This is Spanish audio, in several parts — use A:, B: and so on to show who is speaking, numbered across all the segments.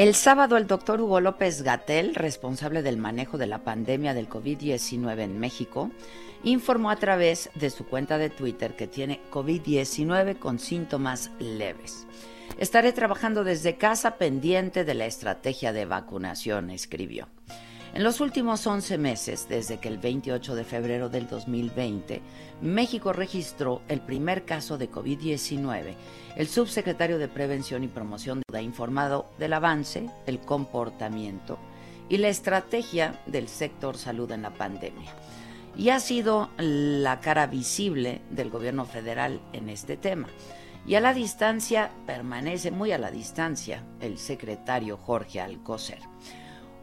A: El sábado el doctor Hugo López Gatel, responsable del manejo de la pandemia del COVID-19 en México, informó a través de su cuenta de Twitter que tiene COVID-19 con síntomas leves. Estaré trabajando desde casa pendiente de la estrategia de vacunación, escribió. En los últimos 11 meses, desde que el 28 de febrero del 2020, México registró el primer caso de COVID-19, el subsecretario de Prevención y Promoción ha informado del avance, el comportamiento y la estrategia del sector salud en la pandemia. Y ha sido la cara visible del gobierno federal en este tema. Y a la distancia, permanece muy a la distancia, el secretario Jorge Alcocer.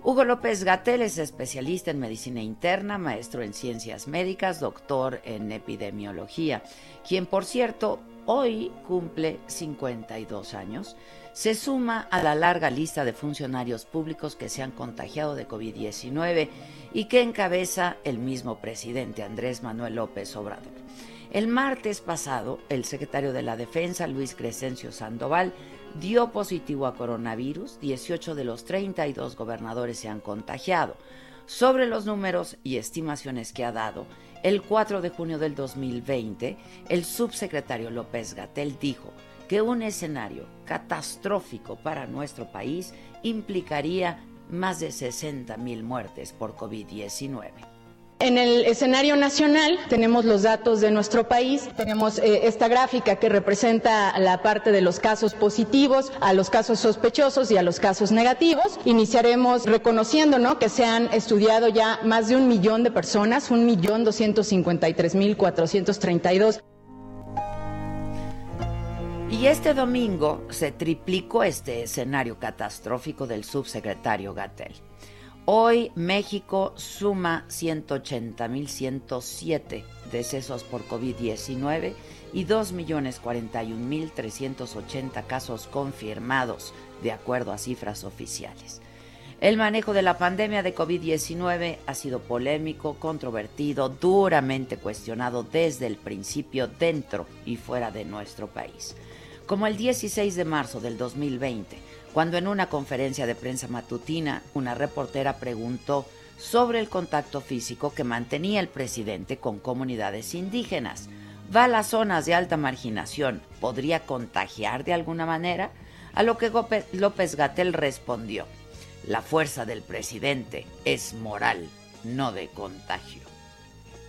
A: Hugo López Gatel es especialista en medicina interna, maestro en ciencias médicas, doctor en epidemiología, quien por cierto hoy cumple 52 años. Se suma a la larga lista de funcionarios públicos que se han contagiado de COVID-19 y que encabeza el mismo presidente Andrés Manuel López Obrador. El martes pasado, el secretario de la Defensa, Luis Crescencio Sandoval, dio positivo a coronavirus, 18 de los 32 gobernadores se han contagiado. Sobre los números y estimaciones que ha dado, el 4 de junio del 2020, el subsecretario López Gatel dijo que un escenario catastrófico para nuestro país implicaría más de 60 mil muertes por COVID-19.
B: En el escenario nacional tenemos los datos de nuestro país, tenemos eh, esta gráfica que representa la parte de los casos positivos, a los casos sospechosos y a los casos negativos. Iniciaremos reconociendo ¿no? que se han estudiado ya más de un millón de personas, un millón doscientos cincuenta y tres mil cuatrocientos treinta y dos.
A: Y este domingo se triplicó este escenario catastrófico del subsecretario Gatel. Hoy México suma 180.107 decesos por COVID-19 y 2.041.380 casos confirmados, de acuerdo a cifras oficiales. El manejo de la pandemia de COVID-19 ha sido polémico, controvertido, duramente cuestionado desde el principio dentro y fuera de nuestro país. Como el 16 de marzo del 2020, cuando en una conferencia de prensa matutina una reportera preguntó sobre el contacto físico que mantenía el presidente con comunidades indígenas. ¿Va a las zonas de alta marginación? ¿Podría contagiar de alguna manera? A lo que López Gatel respondió, la fuerza del presidente es moral, no de contagio.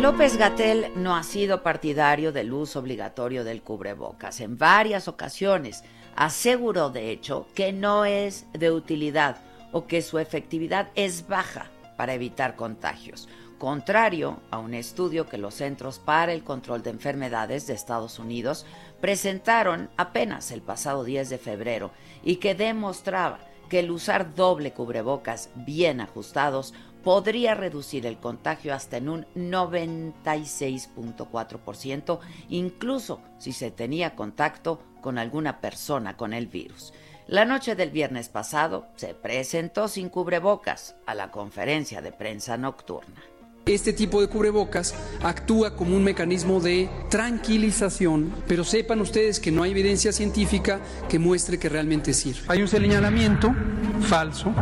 A: López Gatel no ha sido partidario del uso obligatorio del cubrebocas. En varias ocasiones aseguró, de hecho, que no es de utilidad o que su efectividad es baja para evitar contagios, contrario a un estudio que los Centros para el Control de Enfermedades de Estados Unidos presentaron apenas el pasado 10 de febrero y que demostraba que el usar doble cubrebocas bien ajustados podría reducir el contagio hasta en un 96.4%, incluso si se tenía contacto con alguna persona con el virus. La noche del viernes pasado se presentó sin cubrebocas a la conferencia de prensa nocturna.
C: Este tipo de cubrebocas actúa como un mecanismo de tranquilización, pero sepan ustedes que no hay evidencia científica que muestre que realmente sirve. Hay un señalamiento falso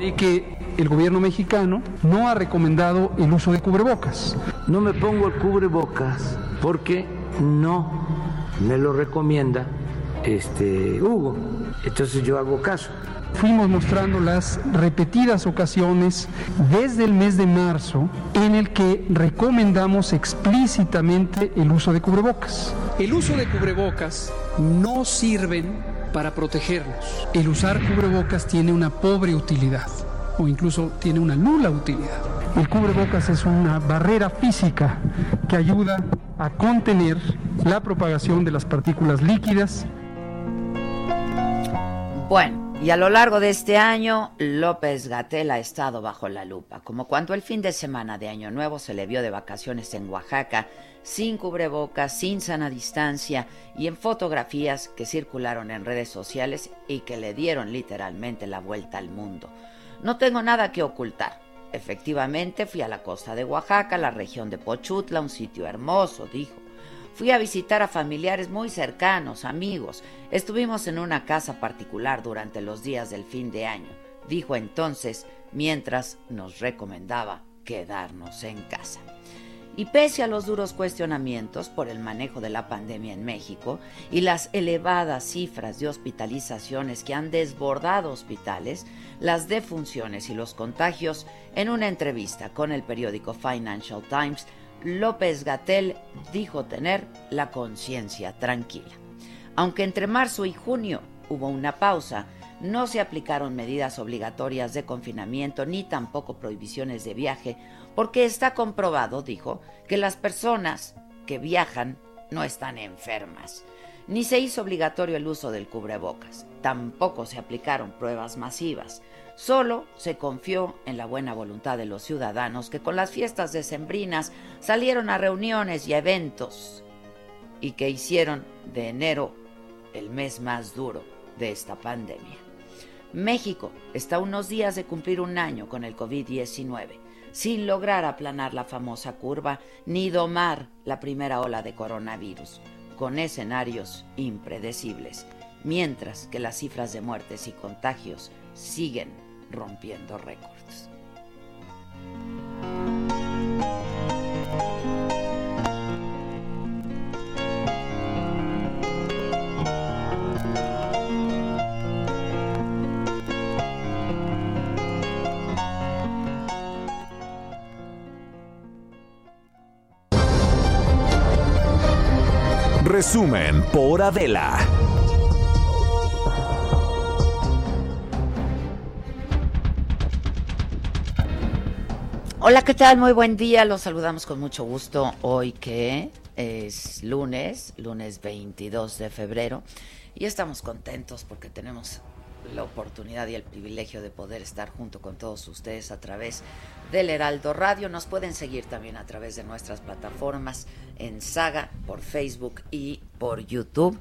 C: de que el gobierno mexicano no ha recomendado el uso de cubrebocas.
D: No me pongo el cubrebocas porque no me lo recomienda este Hugo. Entonces yo hago caso
C: fuimos mostrando las repetidas ocasiones desde el mes de marzo en el que recomendamos explícitamente el uso de cubrebocas. El uso de cubrebocas no sirven para protegernos. El usar cubrebocas tiene una pobre utilidad o incluso tiene una nula utilidad. El cubrebocas es una barrera física que ayuda a contener la propagación de las partículas líquidas.
A: Bueno, y a lo largo de este año, López Gatel ha estado bajo la lupa, como cuando el fin de semana de Año Nuevo se le vio de vacaciones en Oaxaca, sin cubrebocas, sin sana distancia y en fotografías que circularon en redes sociales y que le dieron literalmente la vuelta al mundo. No tengo nada que ocultar. Efectivamente, fui a la costa de Oaxaca, la región de Pochutla, un sitio hermoso, dijo. Fui a visitar a familiares muy cercanos, amigos. Estuvimos en una casa particular durante los días del fin de año, dijo entonces, mientras nos recomendaba quedarnos en casa. Y pese a los duros cuestionamientos por el manejo de la pandemia en México y las elevadas cifras de hospitalizaciones que han desbordado hospitales, las defunciones y los contagios, en una entrevista con el periódico Financial Times, López Gatel dijo tener la conciencia tranquila. Aunque entre marzo y junio hubo una pausa, no se aplicaron medidas obligatorias de confinamiento ni tampoco prohibiciones de viaje, porque está comprobado, dijo, que las personas que viajan no están enfermas. Ni se hizo obligatorio el uso del cubrebocas, tampoco se aplicaron pruebas masivas. Solo se confió en la buena voluntad de los ciudadanos que con las fiestas decembrinas salieron a reuniones y eventos y que hicieron de enero el mes más duro de esta pandemia. México está a unos días de cumplir un año con el COVID-19, sin lograr aplanar la famosa curva ni domar la primera ola de coronavirus, con escenarios impredecibles, mientras que las cifras de muertes y contagios siguen rompiendo récords.
E: Resumen por Adela.
A: Hola, ¿qué tal? Muy buen día. Los saludamos con mucho gusto hoy que es lunes, lunes 22 de febrero, y estamos contentos porque tenemos la oportunidad y el privilegio de poder estar junto con todos ustedes a través del Heraldo Radio. Nos pueden seguir también a través de nuestras plataformas en Saga, por Facebook y por YouTube.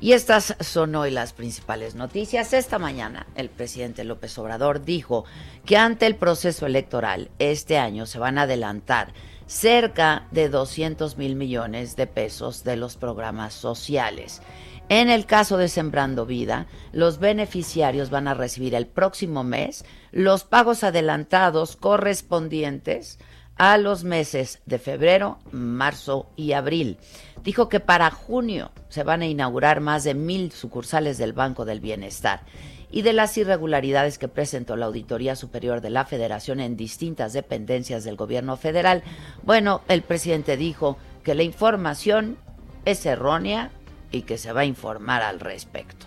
A: Y estas son hoy las principales noticias. Esta mañana el presidente López Obrador dijo que ante el proceso electoral este año se van a adelantar cerca de 200 mil millones de pesos de los programas sociales. En el caso de Sembrando Vida, los beneficiarios van a recibir el próximo mes los pagos adelantados correspondientes a los meses de febrero, marzo y abril dijo que para junio se van a inaugurar más de mil sucursales del Banco del Bienestar y de las irregularidades que presentó la Auditoría Superior de la Federación en distintas dependencias del gobierno federal. Bueno, el presidente dijo que la información es errónea y que se va a informar al respecto.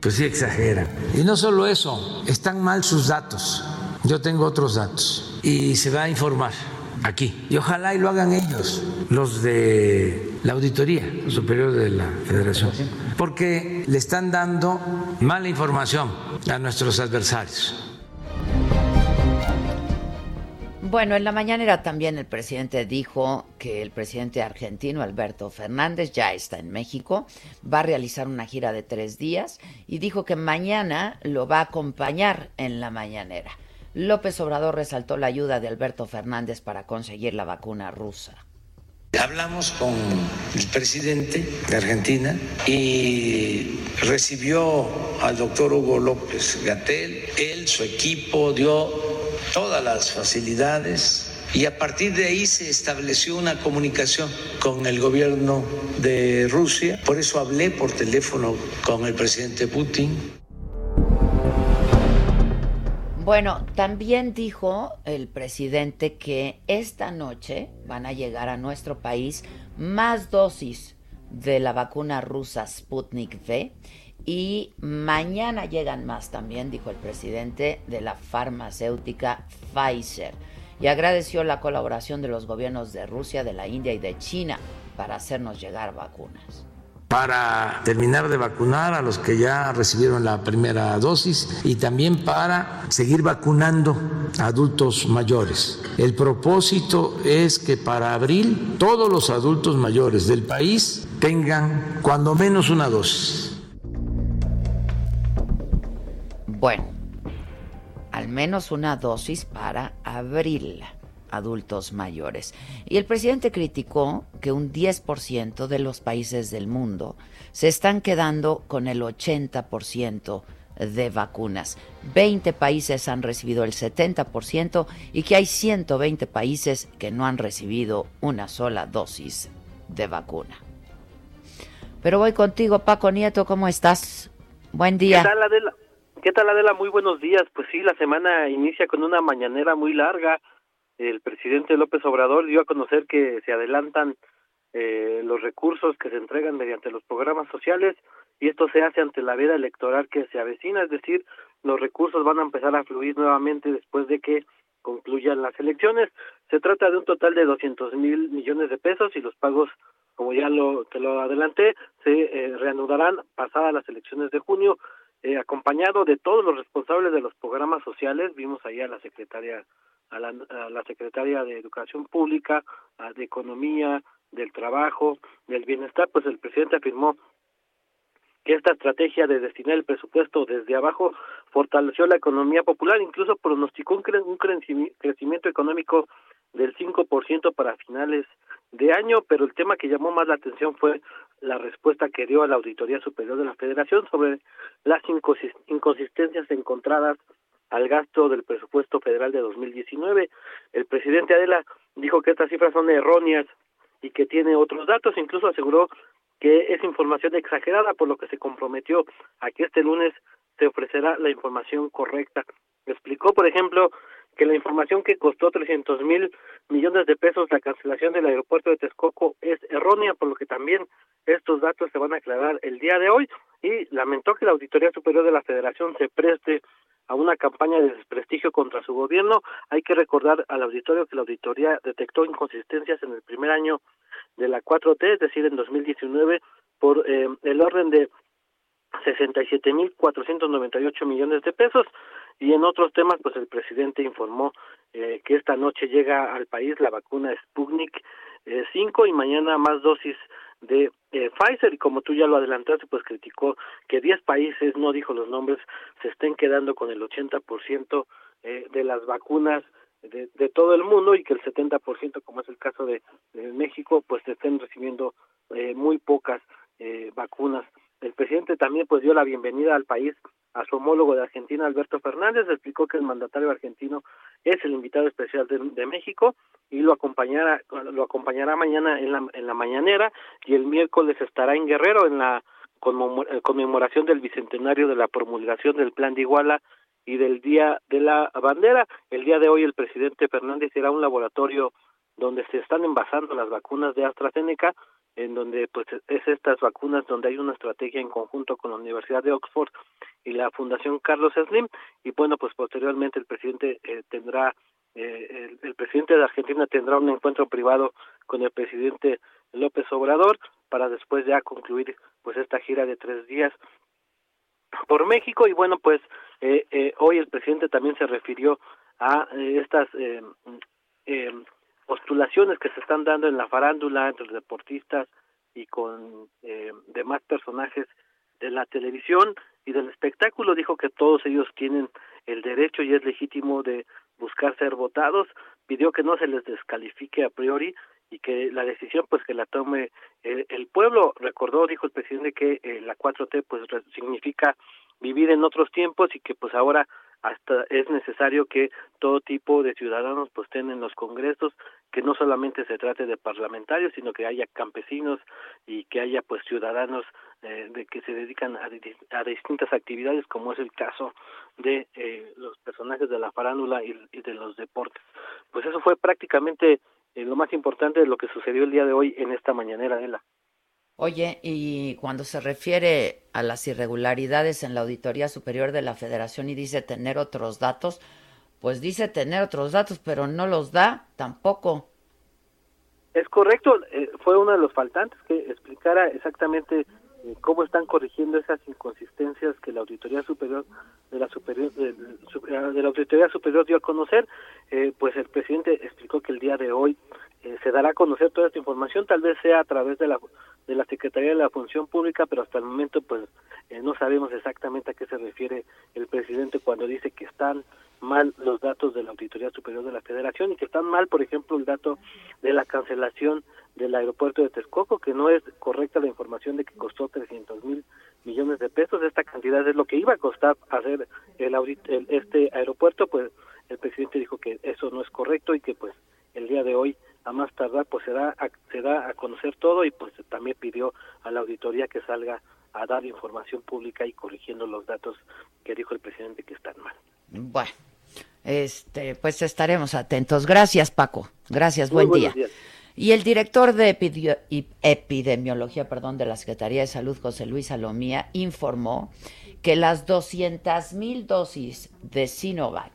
D: Pues sí, exagera. Y no solo eso, están mal sus datos. Yo tengo otros datos y se va a informar aquí. Y ojalá y lo hagan ellos, los de la Auditoría Superior de la Federación, porque le están dando mala información a nuestros adversarios.
A: Bueno, en la mañanera también el presidente dijo que el presidente argentino Alberto Fernández ya está en México, va a realizar una gira de tres días y dijo que mañana lo va a acompañar en la mañanera. López Obrador resaltó la ayuda de Alberto Fernández para conseguir la vacuna rusa.
D: Hablamos con el presidente de Argentina y recibió al doctor Hugo López Gatel. Él, su equipo, dio todas las facilidades y a partir de ahí se estableció una comunicación con el gobierno de Rusia. Por eso hablé por teléfono con el presidente Putin.
A: Bueno, también dijo el presidente que esta noche van a llegar a nuestro país más dosis de la vacuna rusa Sputnik V y mañana llegan más también, dijo el presidente de la farmacéutica Pfizer. Y agradeció la colaboración de los gobiernos de Rusia, de la India y de China para hacernos llegar vacunas
D: para terminar de vacunar a los que ya recibieron la primera dosis y también para seguir vacunando a adultos mayores. El propósito es que para abril todos los adultos mayores del país tengan cuando menos una dosis.
A: Bueno, al menos una dosis para abril adultos mayores. Y el presidente criticó que un 10% de los países del mundo se están quedando con el 80% de vacunas. 20 países han recibido el 70% y que hay 120 países que no han recibido una sola dosis de vacuna. Pero voy contigo, Paco Nieto, ¿cómo estás? Buen día.
F: ¿Qué tal, Adela? Muy buenos días. Pues sí, la semana inicia con una mañanera muy larga. El presidente López Obrador dio a conocer que se adelantan eh, los recursos que se entregan mediante los programas sociales y esto se hace ante la veda electoral que se avecina, es decir, los recursos van a empezar a fluir nuevamente después de que concluyan las elecciones. Se trata de un total de 200 mil millones de pesos y los pagos, como ya lo te lo adelanté, se eh, reanudarán pasadas las elecciones de junio eh, acompañado de todos los responsables de los programas sociales, vimos ahí a la secretaria a la, secretaria de Educación Pública, de Economía, del Trabajo, del Bienestar, pues el presidente afirmó que esta estrategia de destinar el presupuesto desde abajo fortaleció la economía popular, incluso pronosticó un, cre un crecimiento económico del 5% para finales de año, pero el tema que llamó más la atención fue la respuesta que dio a la Auditoría Superior de la Federación sobre las inconsistencias encontradas al gasto del presupuesto federal de 2019. El presidente Adela dijo que estas cifras son erróneas y que tiene otros datos, incluso aseguró que es información exagerada, por lo que se comprometió a que este lunes se ofrecerá la información correcta. Explicó, por ejemplo, que la información que costó 300 mil millones de pesos la cancelación del aeropuerto de Texcoco es errónea, por lo que también estos datos se van a aclarar el día de hoy y lamentó que la Auditoría Superior de la Federación se preste a una campaña de desprestigio contra su gobierno. Hay que recordar al auditorio que la auditoría detectó inconsistencias en el primer año de la 4T, es decir, en 2019, por eh, el orden de 67.498 millones de pesos. Y en otros temas, pues el presidente informó eh, que esta noche llega al país la vacuna Sputnik eh, 5 y mañana más dosis de eh, Pfizer y como tú ya lo adelantaste, pues criticó que 10 países, no dijo los nombres, se estén quedando con el 80% eh, de las vacunas de, de, todo el mundo y que el 70%, como es el caso de, de México, pues estén recibiendo eh, muy pocas eh, vacunas. El presidente también pues dio la bienvenida al país a su homólogo de Argentina, Alberto Fernández, explicó que el mandatario argentino es el invitado especial de, México y lo acompañará, lo acompañará mañana en la, en la mañanera y el miércoles estará en Guerrero en la conmemoración del bicentenario de la promulgación del Plan de Iguala y del Día de la Bandera. El día de hoy el presidente Fernández irá a un laboratorio donde se están envasando las vacunas de AstraZeneca en donde pues es estas vacunas donde hay una estrategia en conjunto con la Universidad de Oxford y la Fundación Carlos Slim. Y bueno pues posteriormente el presidente eh, tendrá eh, el, el, presidente de Argentina tendrá un encuentro privado con el presidente López Obrador para después ya concluir pues esta gira de tres días por México. Y bueno pues eh, eh, hoy el presidente también se refirió a eh, estas eh, postulaciones que se están dando en la farándula entre los deportistas y con eh, demás personajes de la televisión y del espectáculo. Dijo que todos ellos tienen el derecho y es legítimo de buscar ser votados. Pidió que no se les descalifique a priori y que la decisión pues que la tome el, el pueblo. Recordó dijo el presidente que eh, la 4T pues significa vivir en otros tiempos y que pues ahora hasta es necesario que todo tipo de ciudadanos pues estén en los congresos que no solamente se trate de parlamentarios sino que haya campesinos y que haya pues ciudadanos eh, de que se dedican a, a, distintas actividades como es el caso de eh, los personajes de la farándula y, de los deportes. Pues eso fue prácticamente eh, lo más importante de lo que sucedió el día de hoy en esta mañanera de la
A: Oye, y cuando se refiere a las irregularidades en la Auditoría Superior de la Federación y dice tener otros datos, pues dice tener otros datos, pero no los da tampoco.
F: Es correcto, eh, fue uno de los faltantes que explicara exactamente eh, cómo están corrigiendo esas inconsistencias que la Auditoría Superior de la Superior de, de la Auditoría Superior dio a conocer, eh, pues el presidente explicó que el día de hoy eh, se dará a conocer toda esta información, tal vez sea a través de la de la Secretaría de la Función Pública, pero hasta el momento pues eh, no sabemos exactamente a qué se refiere el presidente cuando dice que están mal los datos de la Auditoría Superior de la Federación y que están mal, por ejemplo, el dato de la cancelación del aeropuerto de Texcoco, que no es correcta la información de que costó 300 mil millones de pesos. Esta cantidad es lo que iba a costar hacer el, el este aeropuerto, pues el presidente dijo que eso no es correcto y que pues el día de hoy a más tardar pues se da a, se da a conocer todo y pues también pidió a la auditoría que salga a dar información pública y corrigiendo los datos que dijo el presidente que están mal.
A: Bueno, este, pues estaremos atentos. Gracias, Paco. Gracias, buen día. Días. Y el director de epidemiología, perdón, de la Secretaría de Salud, José Luis Salomía, informó que las 200 mil dosis de Sinovac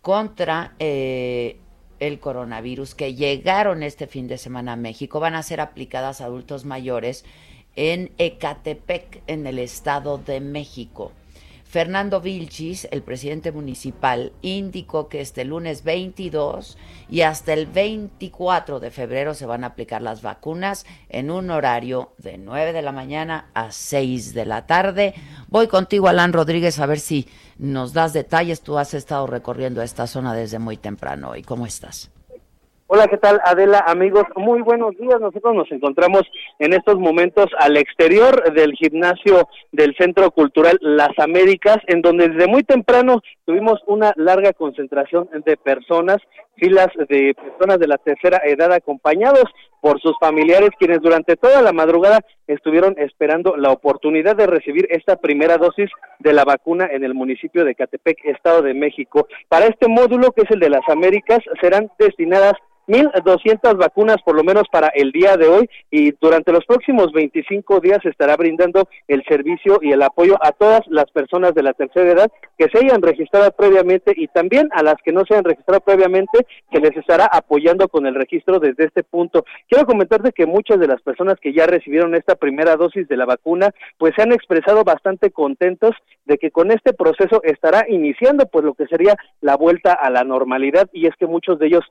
A: contra eh, el coronavirus que llegaron este fin de semana a México van a ser aplicadas a adultos mayores en Ecatepec, en el Estado de México. Fernando Vilchis, el presidente municipal, indicó que este lunes 22 y hasta el 24 de febrero se van a aplicar las vacunas en un horario de 9 de la mañana a 6 de la tarde. Voy contigo, Alan Rodríguez, a ver si nos das detalles. Tú has estado recorriendo esta zona desde muy temprano hoy. ¿Cómo estás?
G: Hola, ¿qué tal Adela? Amigos, muy buenos días. Nosotros nos encontramos en estos momentos al exterior del gimnasio del Centro Cultural Las Américas, en donde desde muy temprano tuvimos una larga concentración de personas, filas de personas de la tercera edad acompañados por sus familiares, quienes durante toda la madrugada estuvieron esperando la oportunidad de recibir esta primera dosis de la vacuna en el municipio de Catepec, Estado de México. Para este módulo, que es el de las Américas, serán destinadas 1.200 vacunas por lo menos para el día de hoy y durante los próximos 25 días estará brindando el servicio y el apoyo a todas las personas de la tercera edad que se hayan registrado previamente y también a las que no se hayan registrado previamente se les estará apoyando con el registro desde este punto. Quiero comentarte que muchas de las personas que ya recibieron esta primera dosis de la vacuna pues se han expresado bastante contentos de que con este proceso estará iniciando pues lo que sería la vuelta a la normalidad y es que muchos de ellos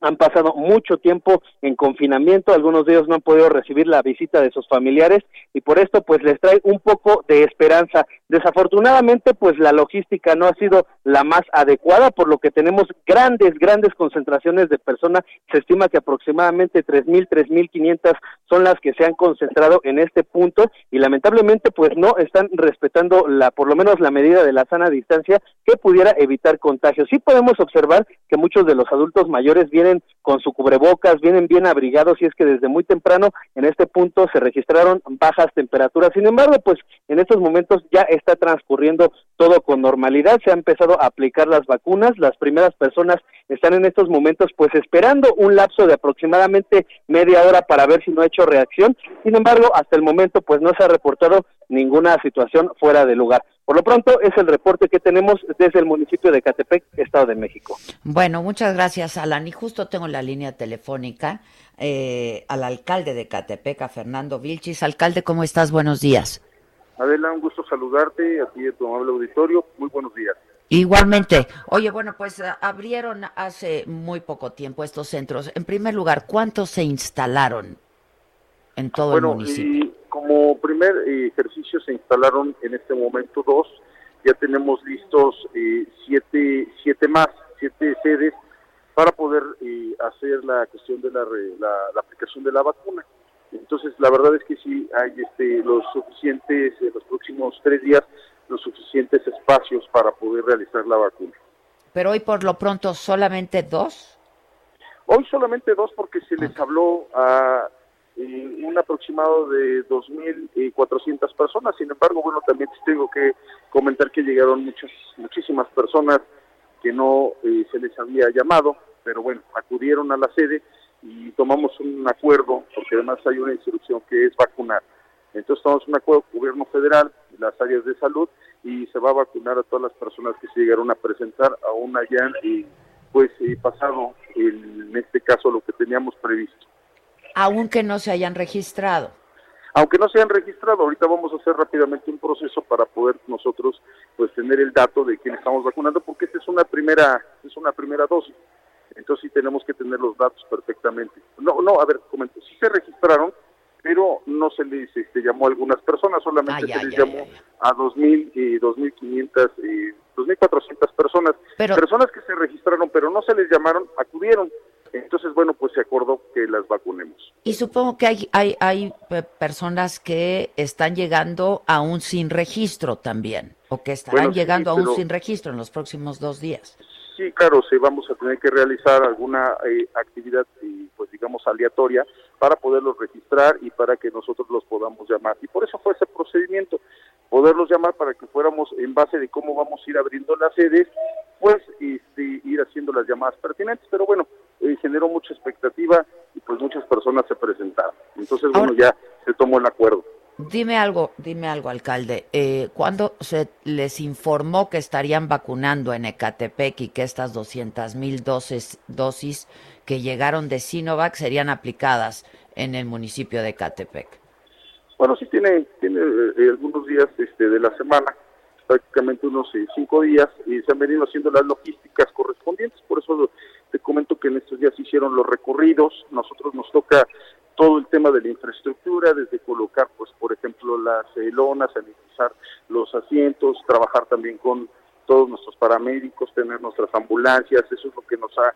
G: han pasado mucho tiempo en confinamiento, algunos de ellos no han podido recibir la visita de sus familiares y por esto pues les trae un poco de esperanza. Desafortunadamente pues la logística no ha sido la más adecuada, por lo que tenemos grandes, grandes concentraciones de personas, se estima que aproximadamente tres mil, tres mil quinientas son las que se han concentrado en este punto y lamentablemente pues no están respetando la, por lo menos la medida de la sana distancia que pudiera evitar contagios. Sí podemos observar que muchos de los adultos mayores vienen con su cubrebocas, vienen bien abrigados y es que desde muy temprano en este punto se registraron bajas temperaturas. Sin embargo, pues en estos momentos ya está transcurriendo todo con normalidad, se ha empezado a aplicar las vacunas, las primeras personas están en estos momentos pues esperando un lapso de aproximadamente media hora para ver si no ha hecho reacción. Sin embargo, hasta el momento pues no se ha reportado ninguna situación fuera de lugar. Por lo pronto es el reporte que tenemos desde el municipio de Catepec, Estado de México.
A: Bueno, muchas gracias, Alan. Y justo tengo la línea telefónica eh, al alcalde de Catepec, a Fernando Vilchis. Alcalde, ¿cómo estás? Buenos días.
H: Adela, un gusto saludarte, a ti y a tu amable auditorio. Muy buenos días.
A: Igualmente. Oye, bueno, pues eh, abrieron hace muy poco tiempo estos centros. En primer lugar, ¿cuántos se instalaron en todo el municipio?
H: Y como primer ejercicio se instalaron en este momento dos. Ya tenemos listos eh, siete, siete más, siete sedes para poder eh, hacer la cuestión de la, la, aplicación de la vacuna. Entonces, la verdad es que sí hay este, los suficientes, en los próximos tres días, los suficientes espacios para poder realizar la vacuna.
A: Pero hoy por lo pronto solamente dos.
H: Hoy solamente dos porque se les habló a eh, un aproximado de 2.400 personas. Sin embargo, bueno, también tengo que comentar que llegaron muchas, muchísimas personas que no eh, se les había llamado, pero bueno, acudieron a la sede y tomamos un acuerdo, porque además hay una instrucción que es vacunar. Entonces tomamos un acuerdo con el gobierno federal, las áreas de salud, y se va a vacunar a todas las personas que se llegaron a presentar, aún hayan y pues pasado en este caso lo que teníamos previsto.
A: Aunque no se hayan registrado.
H: Aunque no se hayan registrado, ahorita vamos a hacer rápidamente un proceso para poder nosotros pues tener el dato de quién estamos vacunando, porque esta es una primera, es una primera dosis. Entonces sí tenemos que tener los datos perfectamente. No, no, a ver, comento, sí se registraron, pero no se les este, llamó a algunas personas, solamente se les llamó a 2.000 y 2.500 y 2.400 personas. personas que se registraron, pero no se les llamaron, acudieron. Entonces, bueno, pues se acordó que las vacunemos.
A: Y supongo que hay, hay, hay personas que están llegando aún sin registro también, o que estarán llegando aún sin registro en los próximos dos días.
H: Sí, claro, sí, vamos a tener que realizar alguna eh, actividad, pues digamos, aleatoria para poderlos registrar y para que nosotros los podamos llamar. Y por eso fue ese procedimiento, poderlos llamar para que fuéramos en base de cómo vamos a ir abriendo las sedes, pues este, ir haciendo las llamadas pertinentes. Pero bueno, eh, generó mucha expectativa y pues muchas personas se presentaron. Entonces, bueno, ya se tomó el acuerdo.
A: Dime algo, dime algo, alcalde. Eh, ¿Cuándo se les informó que estarían vacunando en Ecatepec y que estas 200 mil dosis, dosis que llegaron de Sinovac serían aplicadas en el municipio de Ecatepec?
H: Bueno, sí tiene, tiene eh, algunos días este, de la semana, prácticamente unos eh, cinco días, y se han venido haciendo las logísticas correspondientes. Por eso te comento que en estos días se hicieron los recorridos. Nosotros nos toca todo el tema de la infraestructura, desde colocar, por ejemplo, las eh, lonas, sanitizar los asientos, trabajar también con todos nuestros paramédicos, tener nuestras ambulancias, eso es lo que nos ha,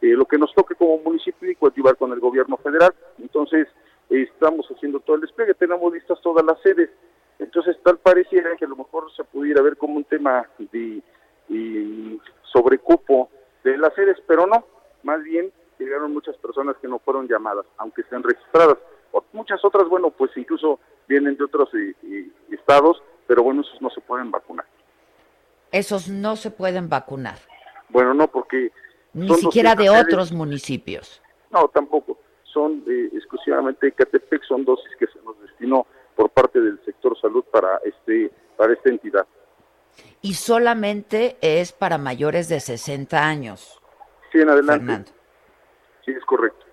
H: eh, lo que nos toque como municipio y coadyuvar con el gobierno federal. Entonces, estamos haciendo todo el despliegue, tenemos listas todas las sedes. Entonces, tal pareciera que a lo mejor se pudiera ver como un tema de, de sobrecupo de las sedes, pero no, más bien llegaron muchas personas que no fueron llamadas, aunque estén registradas. muchas otras, bueno, pues incluso vienen de otros eh, eh, estados, pero bueno, esos no se pueden vacunar.
A: Esos no se pueden vacunar.
H: Bueno, no, porque...
A: Ni siquiera de otros municipios.
H: No, tampoco. Son eh, exclusivamente de Catepec, son dosis que se nos destinó por parte del sector salud para este para esta entidad.
A: Y solamente es para mayores de 60 años.
H: Sí, en adelante. Sí, es correcto.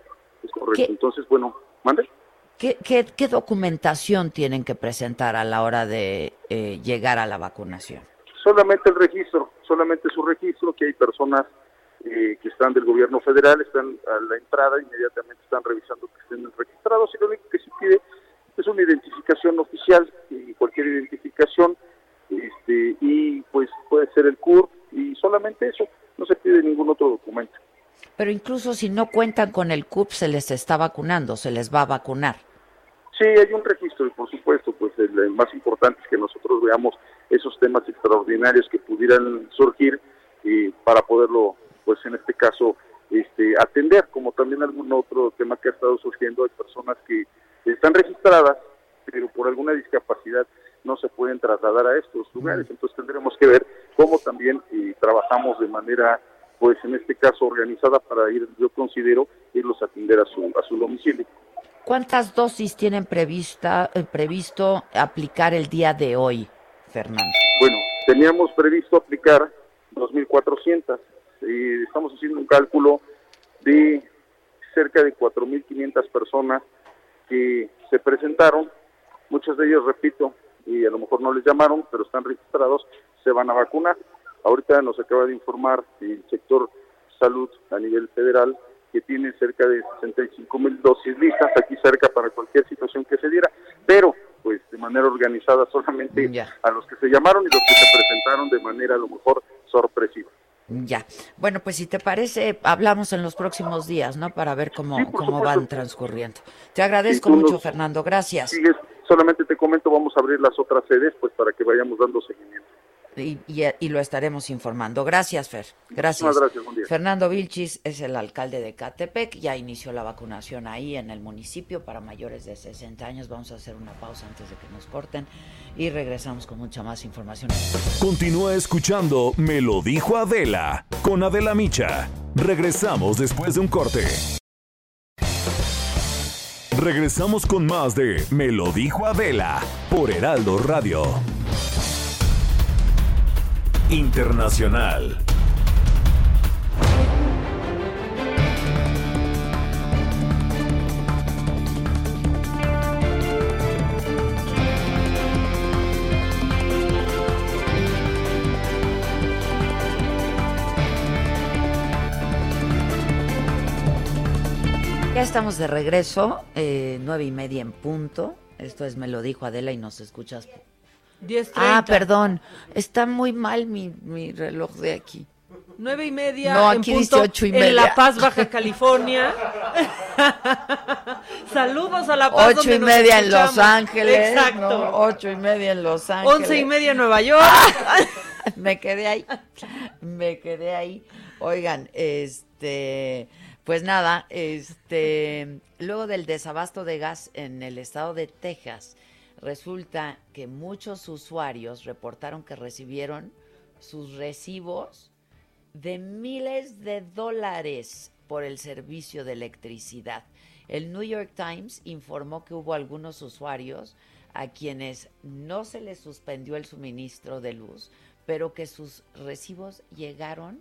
H: Es correcto. Entonces, bueno, mande.
A: ¿Qué, ¿Qué, documentación tienen que presentar a la hora de eh, llegar a la vacunación?
H: Solamente el registro, solamente su registro, que hay personas eh, que están del gobierno federal, están a la entrada, inmediatamente están revisando que estén registrados y lo único que se pide es una identificación oficial, y cualquier identificación, este, y pues puede ser el CUR, y solamente eso, no se pide ningún otro documento.
A: Pero incluso si no cuentan con el CUP, se les está vacunando, se les va a vacunar.
H: Sí, hay un registro y por supuesto, pues el, más importante es que nosotros veamos esos temas extraordinarios que pudieran surgir y para poderlo, pues en este caso, este, atender, como también algún otro tema que ha estado surgiendo, hay personas que están registradas, pero por alguna discapacidad no se pueden trasladar a estos lugares, entonces tendremos que ver cómo también eh, trabajamos de manera pues en este caso organizada para ir, yo considero, irlos a atender a su, a su domicilio.
A: ¿Cuántas dosis tienen prevista, eh, previsto aplicar el día de hoy, Fernando?
H: Bueno, teníamos previsto aplicar 2.400 y estamos haciendo un cálculo de cerca de 4.500 personas que se presentaron, muchas de ellas, repito, y a lo mejor no les llamaron, pero están registrados, se van a vacunar. Ahorita nos acaba de informar el sector salud a nivel federal que tiene cerca de 65 mil dosis listas aquí cerca para cualquier situación que se diera, pero pues de manera organizada solamente a los que se llamaron y los que se presentaron de manera a lo mejor sorpresiva.
A: Ya. Bueno, pues si te parece, hablamos en los próximos días, ¿no? Para ver cómo, cómo van transcurriendo. Te agradezco mucho, Fernando. Gracias.
H: solamente te comento, vamos a abrir las otras sedes, pues para que vayamos dando seguimiento
A: y, lo estaremos informando. Gracias, Fer. Gracias. Fernando Vilchis es el alcalde de Catepec. Ya inició la vacunación ahí en el municipio para mayores de 60 años. Vamos a hacer una pausa antes de que nos corten y regresamos con mucha más información.
E: Continúa escuchando Me lo dijo Adela con Adela Micha. Regresamos después de un corte. Regresamos con más de Me lo dijo Adela por Heraldo Radio. Internacional.
A: Ya estamos de regreso, eh, nueve y media en punto. Esto es Me lo dijo Adela y nos escuchas Ah, perdón. Está muy mal mi, mi reloj de aquí.
I: Nueve y media. No, aquí en punto, y media. En La Paz, Baja California. Saludos a La Paz.
A: Ocho y media en Los Ángeles. Exacto. Ocho y media en Los Ángeles.
I: Once y media en Nueva York.
A: me quedé ahí. Me quedé ahí. Oigan, este. Pues nada, este. Luego del desabasto de gas en el estado de Texas resulta que muchos usuarios reportaron que recibieron sus recibos de miles de dólares por el servicio de electricidad. El New York Times informó que hubo algunos usuarios a quienes no se les suspendió el suministro de luz, pero que sus recibos llegaron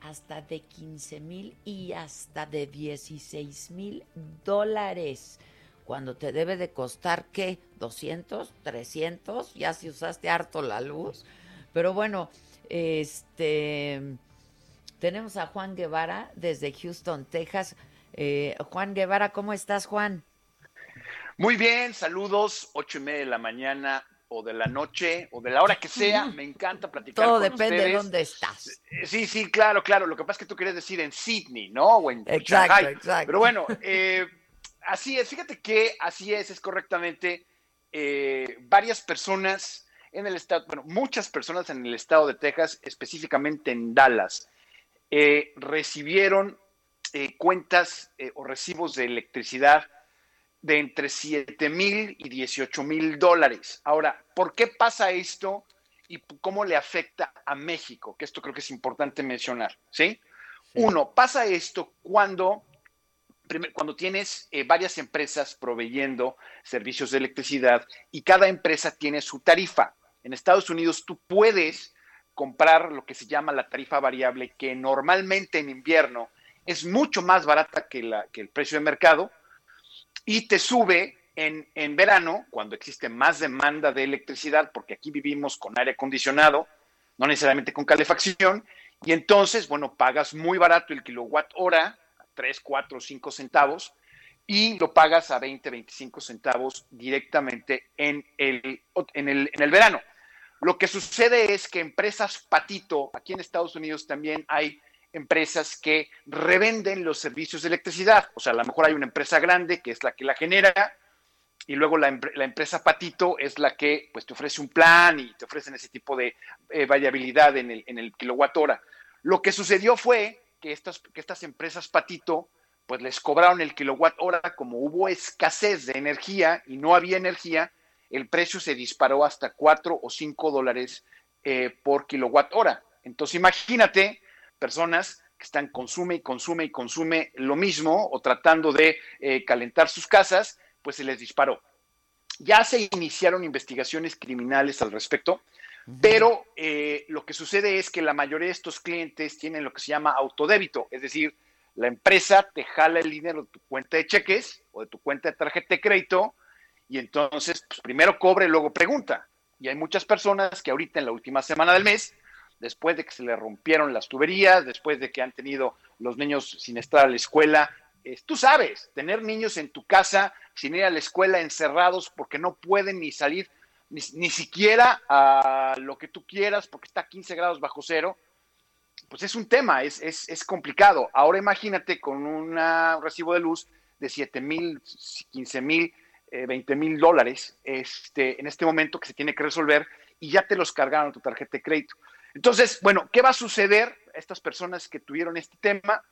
A: hasta de 15 mil y hasta de 16 mil dólares cuando te debe de costar, ¿qué? ¿200? ¿300? Ya si usaste harto la luz. Pero bueno, este, tenemos a Juan Guevara desde Houston, Texas. Eh, Juan Guevara, ¿cómo estás, Juan?
J: Muy bien, saludos, ocho y media de la mañana o de la noche o de la hora que sea. Me encanta platicar
A: Todo depende de dónde estás.
J: Sí, sí, claro, claro. Lo que pasa es que tú querías decir en Sydney, ¿no? O en exacto, Exacto. Pero bueno, eh, así es, fíjate que así es, es correctamente. Eh, varias personas en el estado, bueno, muchas personas en el estado de Texas, específicamente en Dallas, eh, recibieron eh, cuentas o recibos de electricidad de entre 7 mil y 18 mil dólares. Ahora, ¿por qué pasa esto y cómo le afecta a México? Que esto creo que es importante mencionar, ¿sí? Uno, pasa esto cuando cuando tienes eh, varias empresas proveyendo servicios de electricidad y cada empresa tiene su tarifa. En Estados Unidos tú puedes comprar lo que se llama la tarifa variable, que normalmente en invierno es mucho más barata que, el precio de mercado y te sube en, en verano, cuando existe más demanda de electricidad, porque aquí vivimos con aire acondicionado, no necesariamente con calefacción, y entonces, bueno, pagas muy barato el kilowatt hora 3, 4, 5 centavos y lo pagas a 20, 25 centavos directamente en el, en el, en el verano. Lo que sucede es que empresas patito, aquí en Estados Unidos también hay empresas que revenden los servicios de electricidad. O sea, a lo mejor hay una empresa grande que es la que la genera y luego la, empresa patito es la que pues, te ofrece un plan y te ofrecen ese tipo de eh, variabilidad en el, en el kilowatt hora. Lo que sucedió fue que estas, que estas empresas patito, pues les cobraron el kilowatt hora, como hubo escasez de energía y no había energía, el precio se disparó hasta 4 o 5 dólares eh, por kilowatt hora. Entonces imagínate personas que están consume y consume y consume lo mismo o tratando de eh, calentar sus casas, pues se les disparó. Ya se iniciaron investigaciones criminales al respecto pero eh, lo que sucede es que la mayoría de estos clientes tienen lo que se llama autodébito, es decir, la empresa te jala el dinero de tu cuenta de cheques o de tu cuenta de tarjeta de crédito y entonces pues, primero cobre luego pregunta. Y hay muchas personas que ahorita en la última semana del mes después de que se le rompieron las tuberías, después de que han tenido los niños sin estar a la escuela. tú sabes, tener niños en tu casa sin ir a la escuela encerrados porque no pueden ni salir ni, siquiera a lo que tú quieras porque está a 15 grados bajo cero, pues es un tema, es, es, complicado. Ahora imagínate con un recibo de luz de 7 mil, 15 mil, 20 eh, mil dólares este, en este momento que se tiene que resolver y ya te los cargaron tu tarjeta de crédito. Entonces, bueno, ¿qué va a suceder? Estas personas que tuvieron este tema,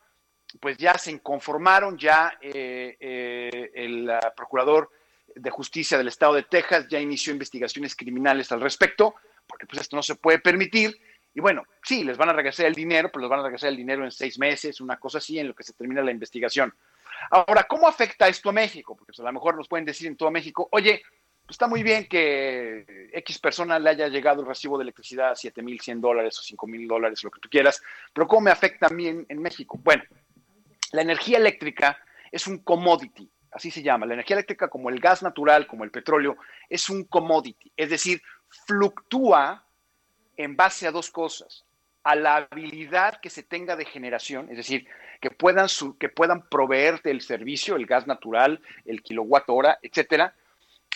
J: pues ya se inconformaron, ya eh, eh, el procurador de justicia del estado de Texas ya inició investigaciones criminales al respecto, porque pues esto no se puede permitir. Y bueno, sí, les van a regresar el dinero, pero les van a regresar el dinero en seis meses, una cosa así, en lo que se termina la investigación. Ahora, ¿cómo afecta esto a México? Porque pues, a lo mejor nos pueden decir en todo México, oye, pues está muy bien que X persona le haya llegado el recibo de electricidad a 7.100 dólares o 5.000 dólares, lo que tú quieras, pero ¿cómo me afecta a mí en, México? Bueno, la energía eléctrica es un commodity, así se llama. La energía eléctrica, como el gas natural, como el petróleo, es un commodity, es decir, fluctúa en base a dos cosas, a la habilidad que se tenga de generación, es decir, que puedan, que puedan proveer del servicio, el gas natural, el kilowatt hora, etcétera,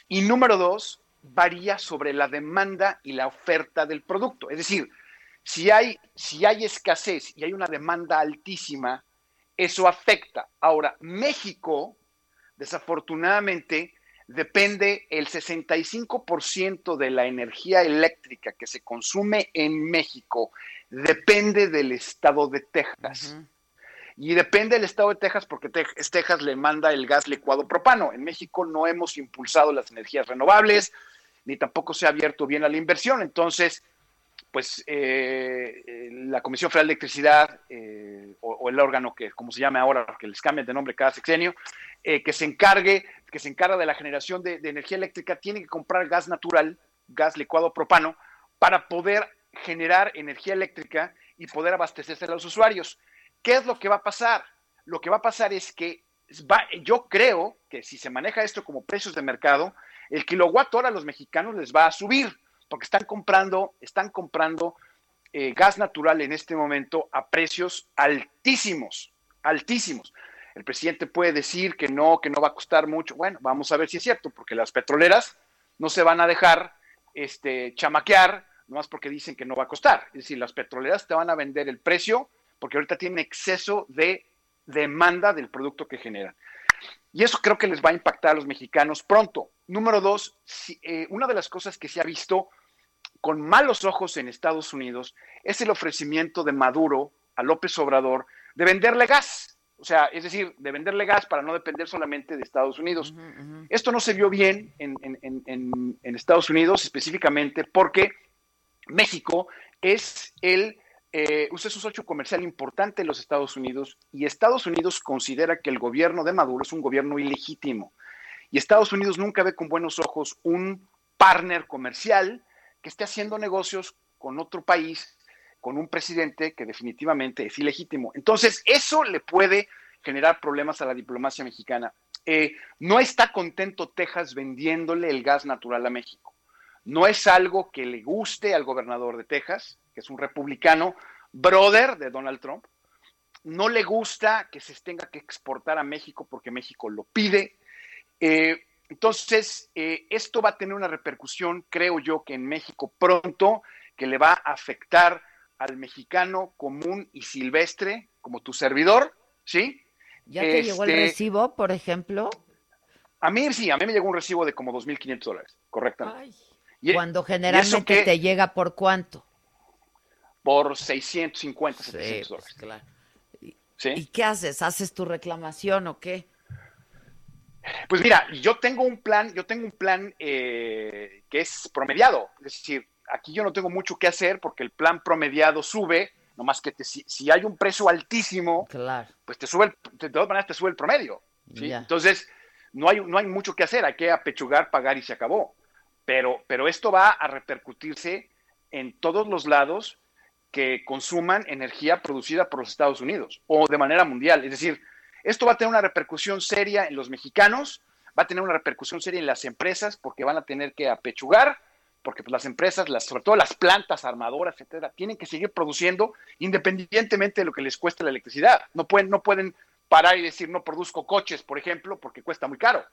J: y número dos, varía sobre la demanda y la oferta del producto. Es decir, si hay, si hay escasez y hay una demanda altísima, eso afecta. Ahora, México, desafortunadamente, depende el 65% de la energía eléctrica que se consume en México, depende del estado de Texas. Y depende del estado de Texas porque Texas le manda el gas licuado propano. En México no hemos impulsado las energías renovables, ni tampoco se ha abierto bien a la inversión. Entonces, pues eh, eh, la Comisión Federal de Electricidad eh, o, el órgano que, como se llame ahora, que les cambien de nombre cada sexenio, que se encargue, que se encarga de la generación de, energía eléctrica, tiene que comprar gas natural, gas licuado propano, para poder generar energía eléctrica y poder abastecerse a los usuarios. ¿Qué es lo que va a pasar? Lo que va a pasar es que yo creo que si se maneja esto como precios de mercado, el kilowatt hora a los mexicanos les va a subir, porque están comprando, están comprando eh, gas natural en este momento a precios altísimos, altísimos. El presidente puede decir que no, que no va a costar mucho. Bueno, vamos a ver si es cierto, porque las petroleras no se van a dejar este, chamaquear, nomás porque dicen que no va a costar. Es decir, las petroleras te van a vender el precio porque ahorita tienen exceso de demanda del producto que generan. Y eso creo que les va a impactar a los mexicanos pronto. Número dos, eh, una de las cosas que se ha visto con malos ojos en Estados Unidos es el ofrecimiento de Maduro a López Obrador de venderle gas. O sea, es decir, de venderle gas para no depender solamente de Estados Unidos. Esto no se vio bien en, en Estados Unidos específicamente porque México es el eh, usted es un socio comercial importante en los Estados Unidos y Estados Unidos considera que el gobierno de Maduro es un gobierno ilegítimo. Y Estados Unidos nunca ve con buenos ojos un partner comercial que esté haciendo negocios con otro país, con un presidente que definitivamente es ilegítimo. Entonces, eso le puede generar problemas a la diplomacia mexicana. Eh, no está contento Texas vendiéndole el gas natural a México. No es algo que le guste al gobernador de Texas que es un republicano, brother de Donald Trump. No le gusta que se tenga que exportar a México porque México lo pide. Eh, entonces, eh, esto va a tener una repercusión, creo yo, que en México pronto, que le va a afectar al mexicano común y silvestre, como tu servidor, ¿sí?
A: ¿Ya te llegó el este, recibo, por ejemplo?
J: A mí sí, a mí me llegó un recibo de como 2.500 dólares, correctamente.
A: Cuando generalmente te llega por cuánto?
J: por 650, 700 pues,
A: dólares. ¿Y qué haces? ¿Haces tu reclamación o qué?
J: Pues mira, yo tengo un plan, yo tengo un plan eh, que es promediado, es decir, aquí yo no tengo mucho que hacer porque el plan promediado sube, nomás que si, hay un precio altísimo, pues te sube, de todas maneras te sube el promedio. Entonces, no hay, no hay mucho que hacer, hay que apechugar, pagar y se acabó. Pero, pero esto va a repercutirse en todos los lados que consuman energía producida por los Estados Unidos o de manera mundial. Es decir, esto va a tener una repercusión seria en los mexicanos, va a tener una repercusión seria en las empresas porque van a tener que apechugar porque pues, las empresas, las, sobre todo las plantas armadoras, etcétera, tienen que seguir produciendo independientemente de lo que les cueste la electricidad. No pueden, no pueden parar y decir no produzco coches, por ejemplo, porque cuesta muy caro.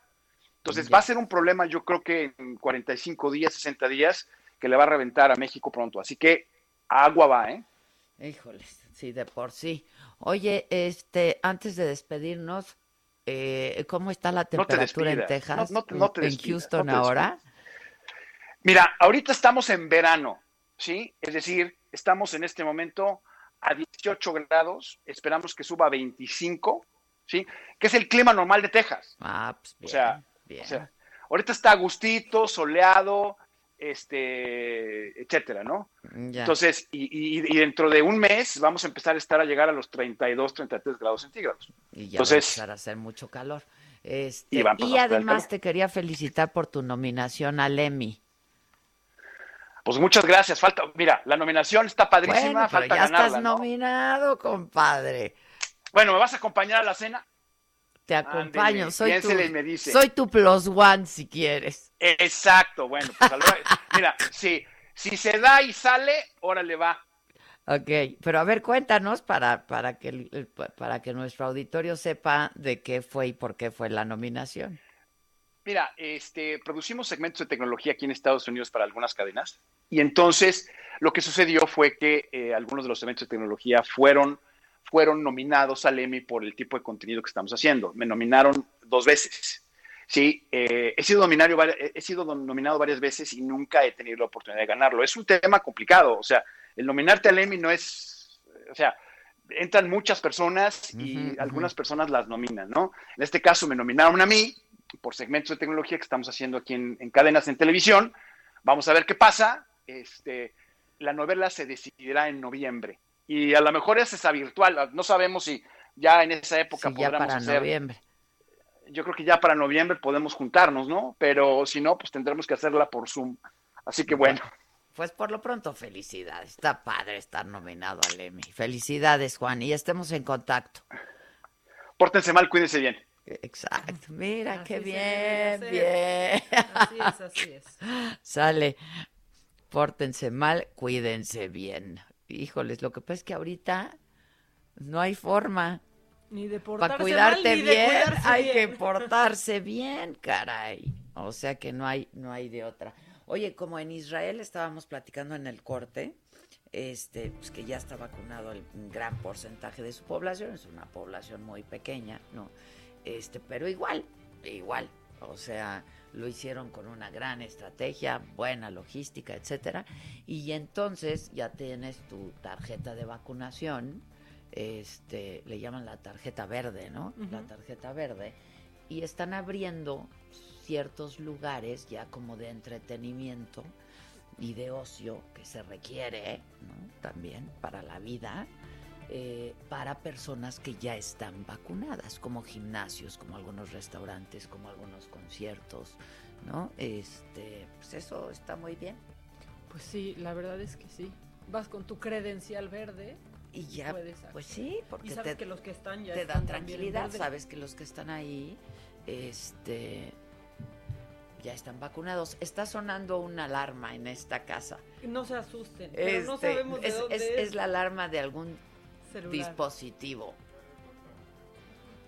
J: Entonces va a ser un problema, yo creo que en 45 días, 60 días, que le va a reventar a México pronto. Así que agua va, ¿eh?
A: Híjoles, sí, de por sí. Oye, este, antes de despedirnos, eh, ¿cómo está la temperatura en Texas? en Houston ahora.
J: Mira, ahorita estamos en verano, ¿sí? Es decir, estamos en este momento a 18 grados, esperamos que suba a 25, ¿sí? Que es el clima normal de Texas.
A: Ah, pues
J: bien, o sea, O sea, ahorita está gustito, soleado, este, etcétera, ¿no? Entonces, y, dentro de un mes vamos a empezar a estar a llegar a los 32, 33 grados centígrados.
A: Y ya Entonces, va a empezar a hacer mucho calor. Este, y, además te quería felicitar por tu nominación al Emmy.
J: Pues muchas gracias. Falta, mira, la nominación está padrísima, falta
A: ya estás nominado, compadre.
J: Bueno, ¿me vas a acompañar a la cena?
A: Te acompaño, soy tu, soy tu plus one si quieres.
J: Exacto, bueno, pues mira, si, si se da y sale, órale va.
A: Ok, pero a ver, cuéntanos para, para, que, para que nuestro auditorio sepa de qué fue y por qué fue la nominación.
J: Mira, este, producimos segmentos de tecnología aquí en Estados Unidos para algunas cadenas y entonces lo que sucedió fue que eh, algunos de los segmentos de tecnología fueron fueron nominados al Emmy por el tipo de contenido que estamos haciendo. Me nominaron dos veces. Sí, eh, he, sido nominado, he sido nominado varias veces y nunca he tenido la oportunidad de ganarlo. Es un tema complicado, o sea, el nominarte al Emmy no es, o sea, entran muchas personas y algunas personas las nominan, ¿no? En este caso me nominaron a mí por segmentos de tecnología que estamos haciendo aquí en, en cadenas en televisión. Vamos a ver qué pasa. Este, la novela se decidirá en noviembre y a lo mejor es esa virtual. No sabemos si ya en esa época
A: sí, ya para noviembre.
J: Yo creo que ya para noviembre podemos juntarnos, ¿no? Pero si no, pues tendremos que hacerla por Zoom. Así que bueno.
A: Pues por lo pronto, felicidades. Está padre estar nominado al Emmy. Felicidades, Juan, y estemos en contacto.
J: Pórtense mal, cuídense bien.
A: Exacto, mira qué bien, bien.
I: Así es, así es.
A: Sale, pórtense mal, cuídense bien híjoles, lo que pasa es que ahorita no hay forma.
I: Ni de
A: Para cuidarte bien, hay que portarse bien, caray. O sea que no hay, no hay de otra. Oye, como en Israel estábamos platicando en el corte, este, pues que ya está vacunado el gran porcentaje de su población, es una población muy pequeña, ¿no? Este, pero igual, igual, o sea, lo hicieron con una gran estrategia, buena logística, etcétera, y entonces ya tienes tu tarjeta de vacunación, este, le llaman la tarjeta verde, ¿no? La tarjeta verde, y están abriendo ciertos lugares ya como de entretenimiento y de ocio que se requiere, ¿no? También para la vida. Eh, para personas que ya están vacunadas, como gimnasios, como algunos restaurantes, como algunos conciertos, ¿no? Este, pues eso está muy bien.
I: Pues sí, la verdad es que sí. Vas con tu credencial verde
A: y ya, pues sí, porque
I: sabes que los que están ya
A: te dan tranquilidad, sabes que los que están ahí, este, ya están vacunados. Está sonando una alarma en esta casa.
I: No se asusten, pero no este, sabemos de
A: es,
I: dónde
A: es, es. la alarma de algún dispositivo.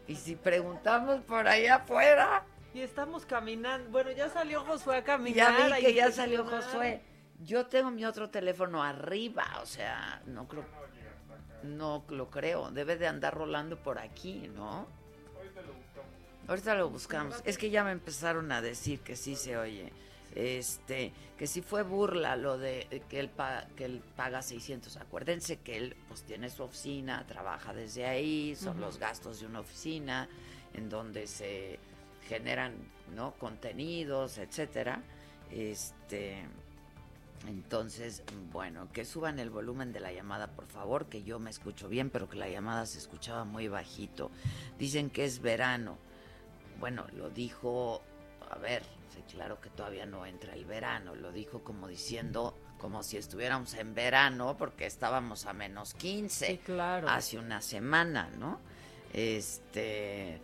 A: Y si preguntamos por ahí afuera.
I: Y estamos caminando. Bueno, ya salió Josué a caminar.
A: Ya vi que ya salió Josué. Yo tengo mi otro teléfono arriba, o sea, no creo. No lo creo. Debe de andar rolando por aquí, ¿no? Ahorita lo buscamos. Es que ya me empezaron a decir que sí se oye este que si fue burla lo de que él, que él paga 600. Acuérdense que él pues tiene su oficina, trabaja desde ahí, son los gastos de una oficina en donde se generan, ¿no? contenidos, etcétera. Este entonces, bueno, que suban el volumen de la llamada, por favor, que yo me escucho bien, pero que la llamada se escuchaba muy bajito. Dicen que es verano. Bueno, lo dijo, a ver, claro que todavía no entra el verano, lo dijo como diciendo, como si estuviéramos en verano, porque estábamos a menos 15
I: claro.
A: hace una semana, ¿no? Este,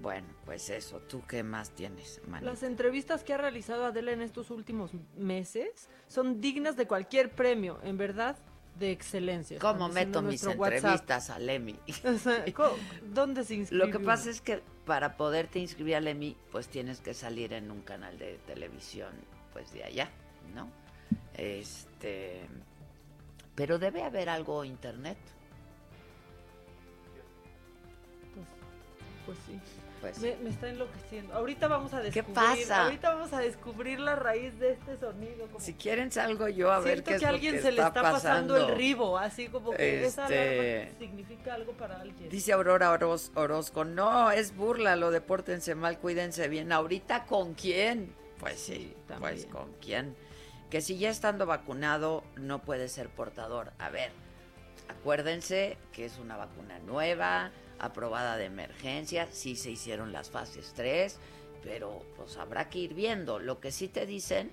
A: Bueno, pues eso, ¿tú qué más tienes,
I: Las entrevistas que ha realizado Adela en estos últimos meses son dignas de cualquier premio, en verdad, de excelencia.
A: ¿Cómo meto mis entrevistas a Lemi?
I: ¿Dónde se inscribe?
A: Lo que pasa es que para poderte inscribir a Lemi, pues tienes que salir en un canal de televisión, pues de allá, ¿no? Este, pero debe haber algo internet.
I: Pues, pues sí. Pues. Me, está enloqueciendo. Ahorita vamos a descubrir.
A: ¿Qué pasa?
I: Ahorita vamos a descubrir la raíz de este sonido.
A: si quieren salgo yo a ver qué es
I: que a alguien se le está pasando el ribo, así como que esa este, alarma significa algo para alguien.
A: Dice Aurora Orozco, no, es burla, lo depórtense mal, cuídense bien. ¿Ahorita con quién? Pues sí, pues con quién. Que si ya estando vacunado no puede ser portador. A ver, acuérdense que es una vacuna nueva, aprobada de emergencia, sí se hicieron las fases 3, pero pues habrá que ir viendo. Lo que sí te dicen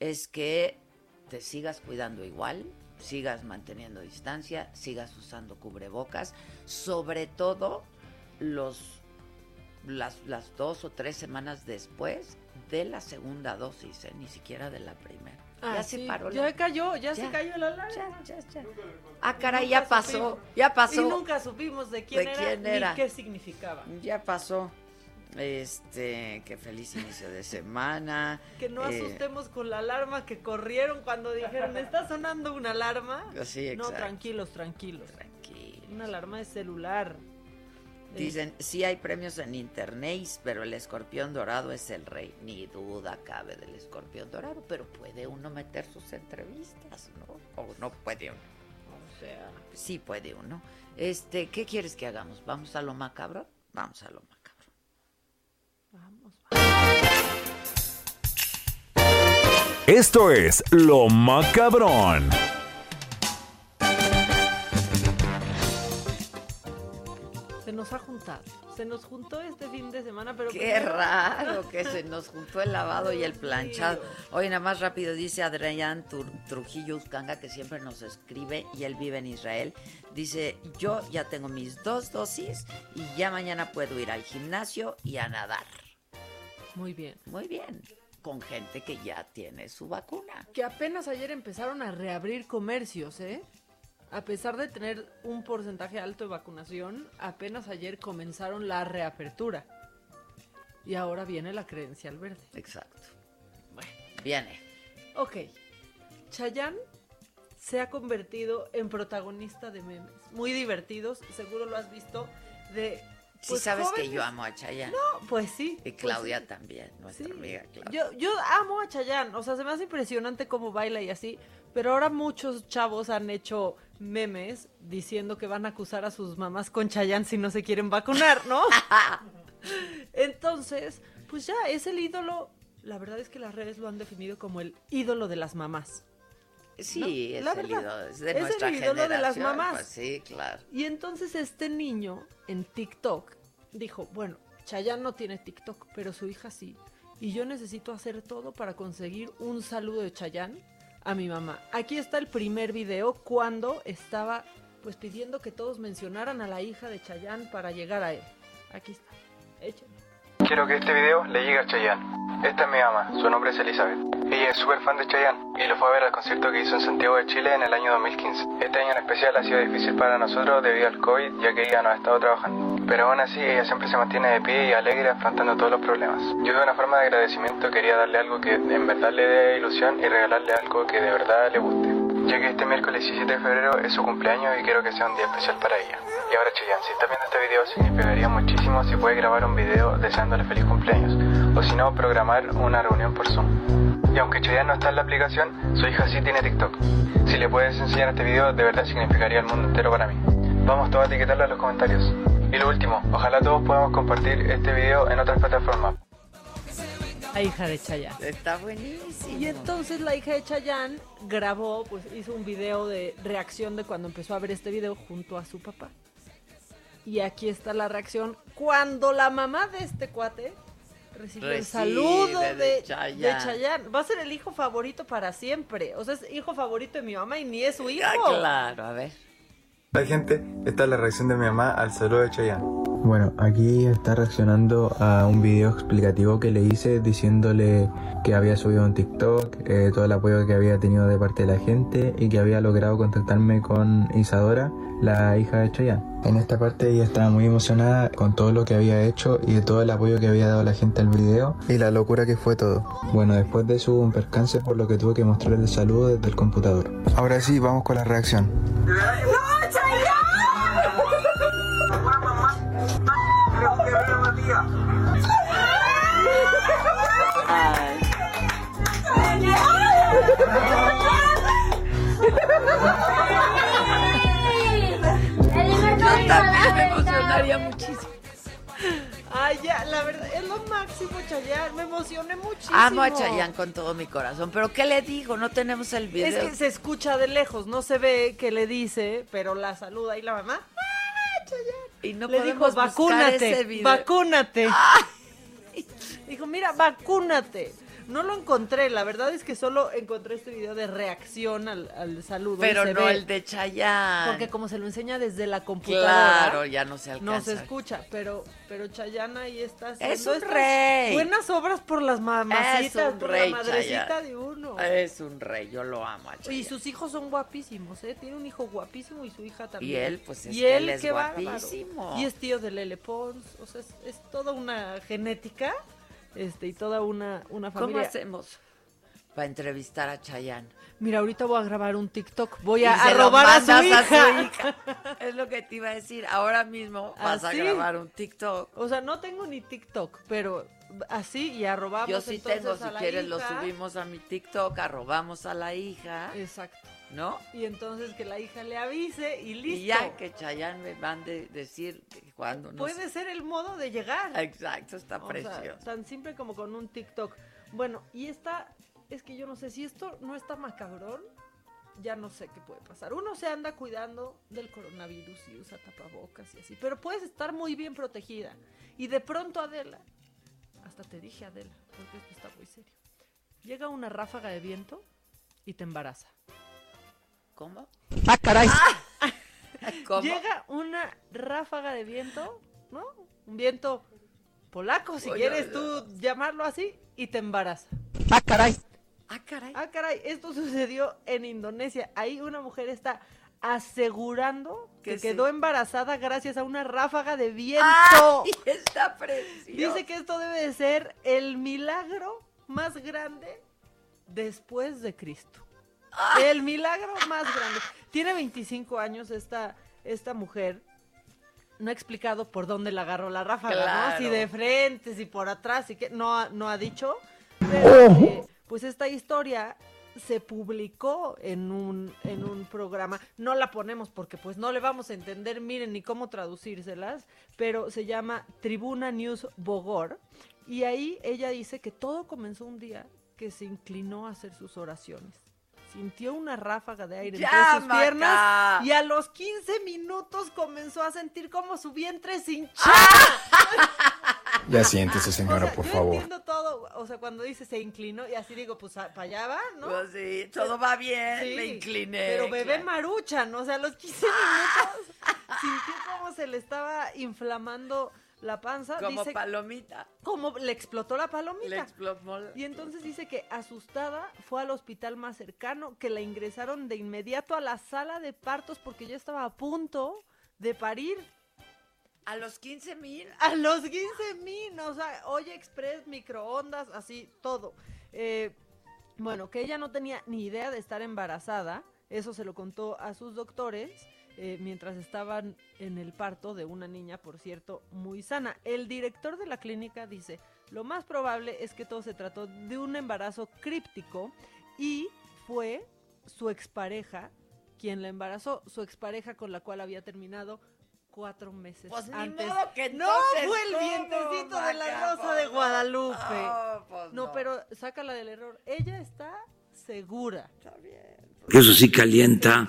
A: es que te sigas cuidando igual, sigas manteniendo distancia, sigas usando cubrebocas, sobre todo los las, las dos o tres semanas después de la segunda dosis, ¿eh? ni siquiera de la primera.
I: Ya ah, se paró. Ya cayó, ya, se cayó la alarma.
A: Ya, ya, ya. Ah, caray, ya pasó, ya pasó.
I: Y nunca supimos de quién, era, ni qué significaba.
A: Ya pasó. Este, qué feliz inicio de semana.
I: Que no eh, asustemos con la alarma que corrieron cuando dijeron, ¿está sonando una alarma?
A: Sí,
I: exacto. No, tranquilos, tranquilos.
A: Tranquilos.
I: Una alarma de celular.
A: Dicen, sí hay premios en internet, pero el escorpión dorado es el rey. Ni duda cabe del escorpión dorado, pero puede uno meter sus entrevistas, ¿no? O no puede uno.
I: O sea.
A: Sí puede uno. Este, ¿qué quieres que hagamos? ¿Vamos a lo macabro? Vamos a lo macabro.
I: Vamos,
E: vamos. Esto es Lo Macabrón.
I: Nos ha juntado. Se nos juntó este fin de semana, pero...
A: Qué raro que se nos juntó el lavado y el planchado. Hoy nada más rápido dice Adrián Trujillo Uscanga, que siempre nos escribe y él vive en Israel. Dice, yo ya tengo mis dos dosis y ya mañana puedo ir al gimnasio y a nadar.
I: Muy bien.
A: Muy bien con gente que ya tiene su vacuna.
I: Que apenas ayer empezaron a reabrir comercios, ¿eh? A pesar de tener un porcentaje alto de vacunación, apenas ayer comenzaron la reapertura. Y ahora viene la credencial verde.
A: Exacto. Bueno, viene.
I: Ok. Chayanne se ha convertido en protagonista de memes. Muy divertidos, seguro lo has visto. De
A: sí pues, sabes que yo amo a Chayanne.
I: No, pues sí.
A: Y pues Claudia también, nuestra amiga Claudia.
I: Yo, yo amo a Chayanne, o sea, se me hace impresionante cómo baila y así, pero ahora muchos chavos han hecho memes diciendo que van a acusar a sus mamás con Chayanne si no se quieren vacunar, ¿no? Entonces, pues ya es el ídolo. La verdad es que las redes lo han definido como el ídolo de las mamás.
A: Sí, es, el ídolo, de nuestra el ídolo de las mamás. Pues sí, claro.
I: Y entonces este niño en TikTok dijo, bueno, Chayanne no tiene TikTok, pero su hija sí. Y yo necesito hacer todo para conseguir un saludo de Chayanne a mi mamá. Aquí está el primer video cuando estaba pues pidiendo que todos mencionaran a la hija de Chayanne para llegar a él. Aquí está. Échale.
K: Quiero que este video le llegue a Chayanne. Esta es mi mamá, su nombre es Elizabeth. Ella es súper fan de Chayanne y lo fue a ver al concierto que hizo en Santiago de Chile en el año 2015. Este año en especial ha sido difícil para nosotros debido al COVID, ya que ella no ha estado trabajando. Pero aún así, ella siempre se mantiene de pie y alegre afrontando todos los problemas. Yo de una forma de agradecimiento quería darle algo que en verdad le dé ilusión y regalarle algo que de verdad le guste. Ya que este miércoles 17 de febrero es su cumpleaños y quiero que sea un día especial para ella. Y ahora Chayanne, si está viendo este video, significaría muchísimo si puede grabar un video deseándole feliz cumpleaños. O si no, programar una reunión por Zoom. Y aunque Chayanne no está en la aplicación, su hija sí tiene TikTok. Si le puedes enseñar este video, de verdad significaría el mundo entero para mí. Vamos todos a etiquetarla en los comentarios. Y lo último, ojalá todos podamos compartir este video en otras plataformas.
I: La hija de Chayanne.
A: Está buenísimo.
I: Y entonces la hija de Chayanne grabó, pues hizo un video de reacción de cuando empezó a ver este video junto a su papá. Y aquí está la reacción cuando la mamá de este cuate recibe, el saludo de, Chayanne. Va a ser el hijo favorito para siempre. O sea, es hijo favorito de mi mamá y ni es su hijo.
A: Ah, claro, a ver.
L: Hola gente, esta es la reacción de mi mamá al saludo de Chayanne. Bueno, aquí está reaccionando a un video explicativo que le hice diciéndole que había subido un TikTok, eh, todo el apoyo que había tenido de parte de la gente y que había logrado contactarme con Isadora, la hija de Chayanne. En esta parte ella estaba muy emocionada con todo lo que había hecho y de todo el apoyo que había dado la gente al video y la locura que fue todo. Bueno, después de eso hubo un percance por lo que tuve que mostrarle el saludo desde el computador. Ahora sí, vamos con la reacción.
I: Muchísimo. Ay, ya, la verdad, es lo máximo, Chayanne. Me emocioné muchísimo.
A: Amo a Chayanne con todo mi corazón. ¿Pero qué le dijo? No tenemos el video.
I: Es que se escucha de lejos, no se ve qué le dice, pero la saluda y la mamá. ¡Ah, Chayanne!
A: Y no
I: le dijo, vacúnate,
A: ese video.
I: vacúnate. Dijo, mira, vacúnate. No lo encontré, la verdad es que solo encontré este video de reacción al, al saludo. y
A: Pero no
I: ve.
A: el de Chayanne.
I: Porque como se lo enseña desde la computadora.
A: Claro, ya no se alcanza.
I: No se escucha, pero, pero Chayanne ahí está haciendo
A: Es un rey.
I: Buenas obras por las mamacitas,
A: Es un
I: por
A: rey,
I: la madrecita
A: Chayanne.
I: de uno.
A: Es un rey, yo lo amo a
I: Y
A: Chayanne.
I: sus hijos son guapísimos, ¿eh? Tiene un hijo guapísimo y su hija también.
A: Y él, pues, es
I: y él,
A: él es
I: bárbaro.
A: guapísimo.
I: Y es tío de Lele Pons, o sea, es, es toda una genética este y toda una, una
A: ¿Cómo
I: familia.
A: hacemos para entrevistar a Chayanne?
I: Mira, ahorita voy a grabar un TikTok. Voy a, a robar a su, hija.
A: Es lo que te iba a decir. Ahora mismo vas a
I: Así.
A: grabar un TikTok.
I: O sea, no tengo ni TikTok, pero así y arrobamos
A: Yo sí
I: entonces
A: tengo, si
I: a la
A: quieres lo subimos a mi TikTok, arrobamos a la hija,
I: Exacto.
A: ¿No?
I: Y entonces que la hija le avise y listo.
A: Y ya que Chayanne me mande decir que cuando no
I: Puede ser el modo de llegar.
A: Exacto, está
I: O sea,
A: precioso.
I: tan simple como con un TikTok. Bueno, y esta, es que yo no sé, si esto no está macabrón, ya no sé qué puede pasar. Uno se anda cuidando del coronavirus y usa tapabocas y así, pero puedes estar muy bien protegida. Y de pronto, Adela, hasta te dije Adela, porque esto está muy serio. Llega una ráfaga de viento y te embaraza.
A: ¿Cómo?
I: ¡Ah, caray!
A: ¿Cómo?
I: Llega una ráfaga de viento, ¿no? Un viento polaco, si
A: Oye,
I: quieres tú llamarlo así, y te embaraza.
A: Ah, caray. Ah, caray.
I: Ah, caray, esto sucedió en Indonesia. Ahí una mujer está asegurando que
A: Que sí.
I: quedó embarazada gracias a una ráfaga de viento.
A: ¡Ay, está precioso!
I: Dice que esto debe de ser el milagro más grande después de Cristo. El milagro más grande. Tiene 25 años esta, esta mujer. No ha explicado por dónde la agarró la ráfaga, ¿no? Si de frente, si por atrás, y que no, ha- no ha dicho. Pero, eh, pues esta historia se publicó en un, en un programa. No la ponemos porque pues no le vamos a entender, miren, ni cómo traducírselas, pero se llama Tribuna News Bogor. Y ahí ella dice que todo comenzó un día que se inclinó a hacer sus oraciones. Sintió una ráfaga de aire
A: ¡Ya,
I: entre sus piernas y a los 15 minutos comenzó a sentir como su vientre se hinchaba.
L: Ya siéntese, señora,
I: O sea,
L: por
I: yo
L: favor.
I: entiendo todo, o sea, cuando dice se inclinó y así digo, pues para allá va, ¿no?
A: Pues sí, todo va bien,
I: Sí,
A: me incliné.
I: Pero bebé
A: claro.
I: marucha, ¿no? O sea, a los 15 minutos sintió como se le estaba inflamando la panza.
A: Como
I: dice,
A: palomita.
I: como le explotó la palomita.
A: Le explotó la-
I: Y entonces dice que asustada fue al hospital más cercano, que la ingresaron de inmediato a la sala de partos porque ya estaba a punto de parir.
A: A los 15 mil.
I: A los 15 mil, o sea, Oye Express, microondas, así, todo. Eh, bueno, que ella no tenía ni idea de estar embarazada, eso se lo contó a sus doctores eh, mientras estaban en el parto de una niña, por cierto, muy sana. El director de la clínica dice, lo más probable es que todo se trató de un embarazo críptico y fue su expareja quien la embarazó, su expareja con la cual había terminado cuatro meses
A: Pues ni
I: antes.
A: modo que
I: no fue el
A: ¿cómo,
I: vientecito de la? Rosa de
A: Pues.
I: Guadalupe.
A: No, pues
I: no,
A: no.
I: pero sácala del error. Ella está segura.
A: Está bien.
M: Eso sí
I: Se
M: calienta.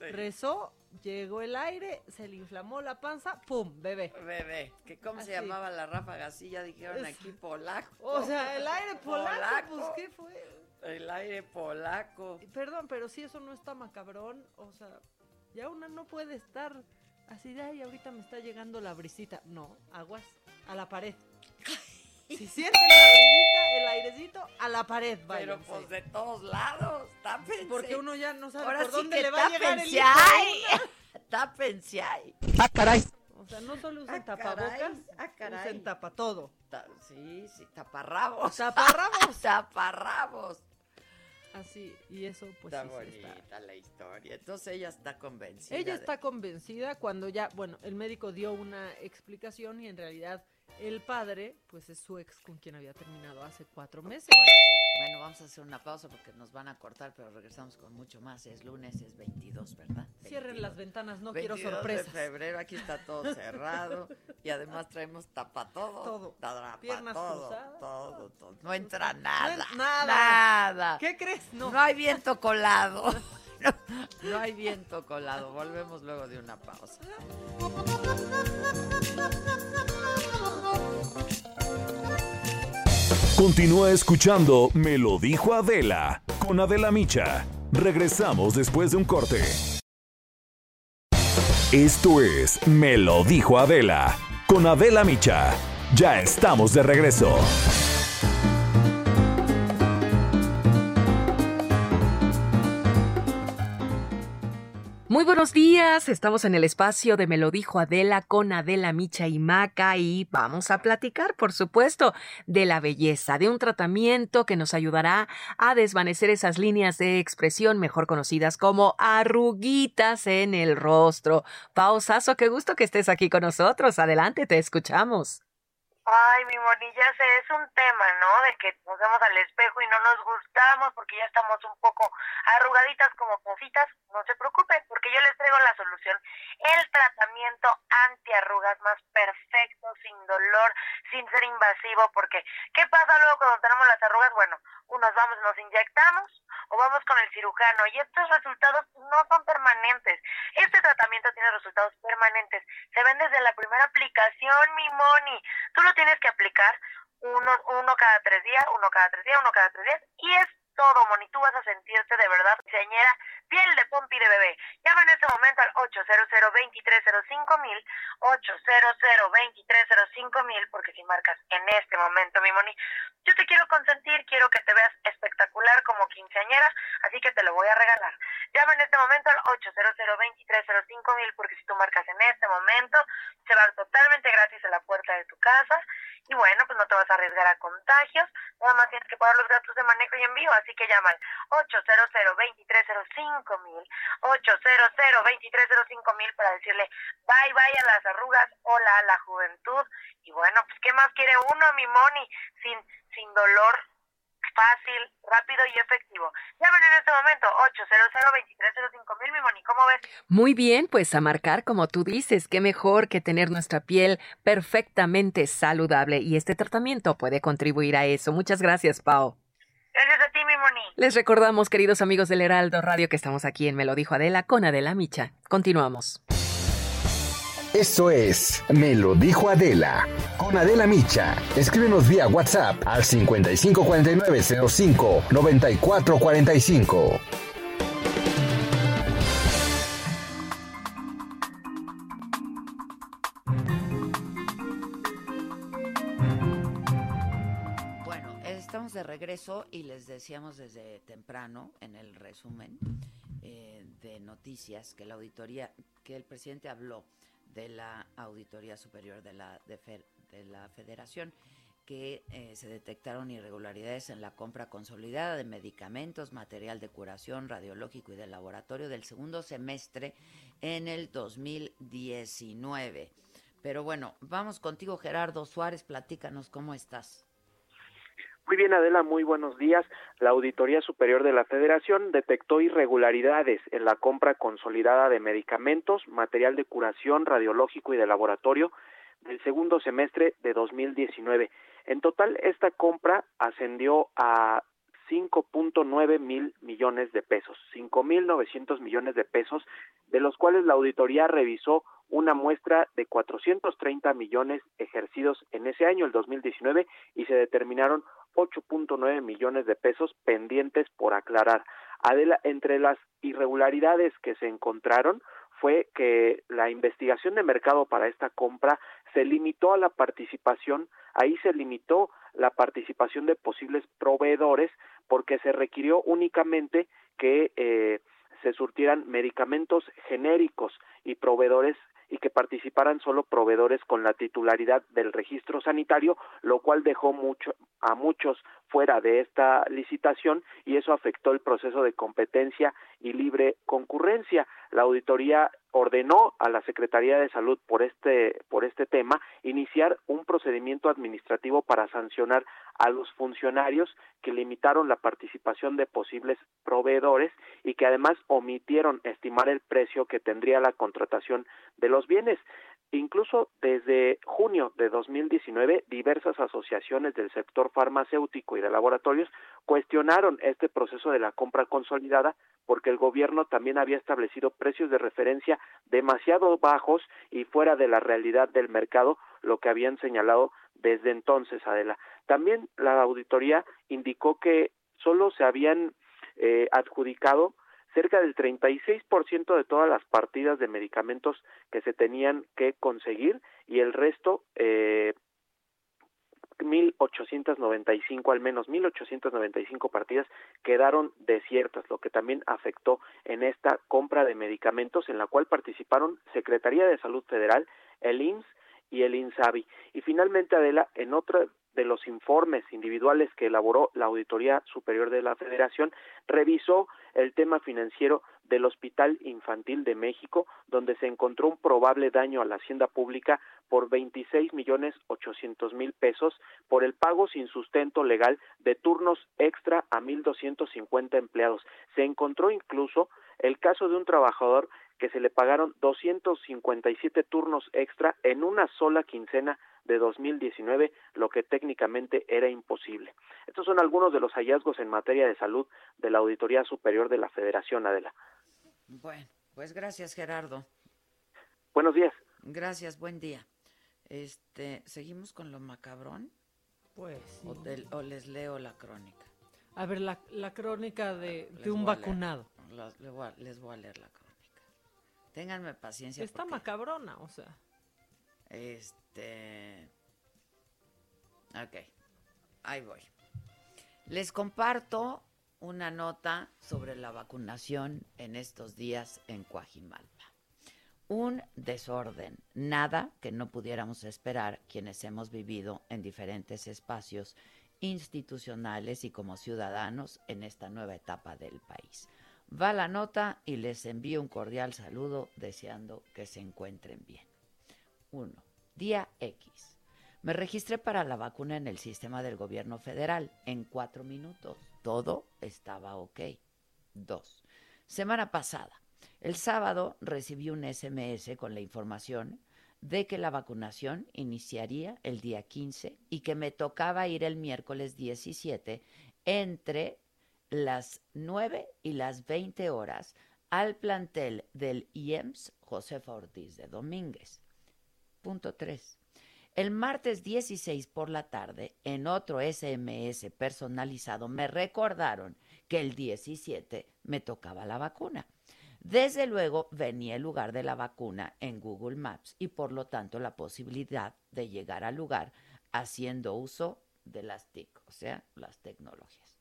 I: Rezó, llegó el aire, se le inflamó la panza, ¡pum! Bebé.
A: Bebé, que cómo se llamaba la ráfaga, así ya dijeron
I: Es-
A: aquí polaco.
I: O sea, el aire polaco,
A: Polaco.
I: pues ¿qué fue?
A: El aire polaco.
I: Perdón, pero si eso no está macabrón, o sea, Ya una no puede estar así de ahí, ahorita me está llegando la brisita. No, aguas a la pared. Si sienten la brisita, el airecito, a la pared,
A: Pero pues de todos lados, tápense.
I: Porque uno ya no sabe
A: Ahora
I: por
A: sí
I: dónde
A: que
I: le va a llegar el hijo
A: tápense ahí.
I: Ah, caray. O sea, no solo usen
A: Ah,
I: tapabocas,
A: caray, ah, caray.
I: usen tapa todo.
A: Ta- Sí, sí, taparrabos.
I: Taparrabos.
A: taparrabos.
I: Así, y eso pues
A: está
I: sí, sí
A: bonita
I: está.
A: la historia. Entonces ella está convencida.
I: Ella
A: de-
I: está convencida cuando ya, bueno, el médico dio una explicación y en realidad el padre, pues es su ex con quien había terminado hace cuatro meses.
A: Bueno, vamos a hacer una pausa porque nos van a cortar, pero regresamos con mucho más. Es lunes, es 22, ¿verdad?
I: Cierren las ventanas, no quiero
A: 22
I: sorpresas.
A: de febrero, aquí está todo cerrado y además traemos tapa todo.
I: Todo.
A: Tapa
I: Piernas
A: todo,
I: cruzadas.
A: todo, todo. No entra nada.
I: nada.
A: Nada.
I: ¿Qué crees? No.
A: No hay viento colado. No, hay viento colado. Volvemos luego de una pausa.
E: Continúa escuchando Me lo dijo Adela con Adela Micha. Regresamos después de un corte. Esto es Me lo dijo Adela con Adela Micha. Ya estamos de regreso.
M: Muy buenos días, estamos en el espacio de Me lo dijo Adela con Adela Micha y Maca y vamos a platicar, por supuesto, de la belleza, de un tratamiento que nos ayudará a desvanecer esas líneas de expresión mejor conocidas como arruguitas en el rostro. Pausazo, qué gusto que estés aquí con nosotros. Adelante, te escuchamos.
N: Ay, mi ya sé, es un tema, ¿no? De que nos vemos al espejo y no nos gustamos porque ya estamos un poco arrugaditas como positas. No se preocupen, porque yo les traigo la solución. El tratamiento antiarrugas más perfecto, sin dolor, sin ser invasivo, porque ¿qué pasa luego cuando tenemos las arrugas? Bueno, unos vamos, nos inyectamos o vamos con el cirujano y estos resultados no son permanentes. Este tratamiento tiene resultados permanentes. Se ven desde la primera aplicación, mi Moni. Tú lo tienes que aplicar uno, uno cada tres días, uno cada tres días, uno cada tres días y es todo, Moni. Tú vas a sentirte de verdad, señora, piel de pompi de bebé. Llama en este momento al 800 2305 mil 800 2305 mil porque si marcas en este momento, mi Moni, yo te quiero consentir, quiero que te veas espectacular como quinceañera, así que te lo voy a regalar. Llama en este momento al 800 2305 mil porque si tú marcas en este momento, se va totalmente gratis a la puerta de tu casa y bueno, pues no te vas a arriesgar a contagios, nada más tienes que pagar los gastos de manejo y envío, así que llama al 800 2305 mil 800 2305 mil para decirle bye bye a las arrugas, hola a la juventud y bueno, pues qué más quiere uno, mi Moni, sin, sin dolor, fácil, rápido y efectivo. Llamen en este momento 800 2305 mil, mi Moni, ¿cómo ves?
M: Muy bien, pues a marcar como tú dices, qué mejor que tener nuestra piel perfectamente saludable y este tratamiento puede contribuir a eso. Muchas gracias, Pau.
N: Gracias a ti, mi Moni.
M: Les recordamos, queridos amigos del Heraldo Radio, que estamos aquí en Me lo dijo Adela con Adela Micha. Continuamos.
O: Esto es Me lo dijo Adela con Adela Micha. Escríbenos vía WhatsApp al 554905 9445.
A: De regreso y les decíamos desde temprano en el resumen eh, de noticias que la auditoría, que el presidente habló de la Auditoría Superior de la, de la Federación, que eh, se detectaron irregularidades en la compra consolidada de medicamentos, material de curación radiológico y de laboratorio del segundo semestre en el 2019. Pero bueno, vamos contigo Gerardo Suárez, platícanos cómo estás.
F: Muy bien, Adela, muy buenos días. La Auditoría Superior de la Federación detectó irregularidades en la compra consolidada de medicamentos, material de curación radiológico y de laboratorio del segundo semestre de 2019. En total, esta compra ascendió a 5.9 mil millones de pesos, 5.900 millones de pesos, de los cuales la auditoría revisó una muestra de 430 millones ejercidos en ese año, el 2019, y se determinaron 8.9 millones de pesos pendientes por aclarar. Adela, entre las irregularidades que se encontraron
P: fue que la investigación de mercado para esta compra se limitó a la participación, ahí se limitó la participación de posibles proveedores porque se requirió únicamente que eh, se surtieran medicamentos genéricos y proveedores y que participaran solo proveedores con la titularidad del registro sanitario, lo cual dejó mucho, a muchos fuera de esta licitación y eso afectó el proceso de competencia y libre concurrencia. La auditoría ordenó a la Secretaría de Salud por este por este tema iniciar un procedimiento administrativo para sancionar a los funcionarios que limitaron la participación de posibles proveedores y que además omitieron estimar el precio que tendría la contratación de los bienes. Incluso desde junio de 2019, diversas asociaciones del sector farmacéutico y de laboratorios cuestionaron este proceso de la compra consolidada porque el gobierno también había establecido precios de referencia demasiado bajos y fuera de la realidad del mercado, lo que habían señalado desde entonces, Adela. También la auditoría indicó que solo se habían eh, adjudicado cerca del 36% de todas las partidas de medicamentos que se tenían que conseguir y el resto eh, 1.895, al menos 1.895 partidas quedaron desiertas, lo que también afectó en esta compra de medicamentos en la cual participaron Secretaría de Salud Federal, el IMSS y el INSABI. Y finalmente, Adela, en otro de los informes individuales que elaboró la Auditoría Superior de la Federación, revisó el tema financiero del Hospital Infantil de México, donde se encontró un probable daño a la hacienda pública por 26 millones 800 mil pesos por el pago sin sustento legal de turnos extra a 1.250 empleados. Se encontró incluso el caso de un trabajador que se le pagaron 257 turnos extra en una sola quincena de 2019, lo que técnicamente era imposible. Estos son algunos de los hallazgos en materia de salud de la Auditoría Superior de la Federación, Adela.
A: Bueno, pues gracias, Gerardo.
P: Buenos días.
A: Gracias, buen día. Este, ¿seguimos con lo macabrón?
I: Pues.
A: O, les leo la crónica.
I: A ver, la, crónica de, un vacunado.
A: les voy a leer la crónica. Ténganme paciencia.
I: Está macabrona, o sea.
A: Este. Ok, ahí voy. Les comparto una nota sobre la vacunación en estos días en Coajimalpa. Un desorden, nada que no pudiéramos esperar quienes hemos vivido en diferentes espacios institucionales y como ciudadanos en esta nueva etapa del país. Va la nota y les envío un cordial saludo deseando que se encuentren bien. 1. Día X. Me registré para la vacuna en el sistema del gobierno federal en cuatro minutos. Todo estaba ok. 2. Semana pasada. El sábado recibí un SMS con la información de que la vacunación iniciaría el día 15 y que me tocaba ir el miércoles 17 entre las 9 y las 20 horas al plantel del IEMS Josefa Ortiz de Domínguez. Punto 3. El martes 16 por la tarde, en otro SMS personalizado, me recordaron que el 17 me tocaba la vacuna. Desde luego venía el lugar de la vacuna en Google Maps y por lo tanto la posibilidad de llegar al lugar haciendo uso de las TIC, o sea, las tecnologías.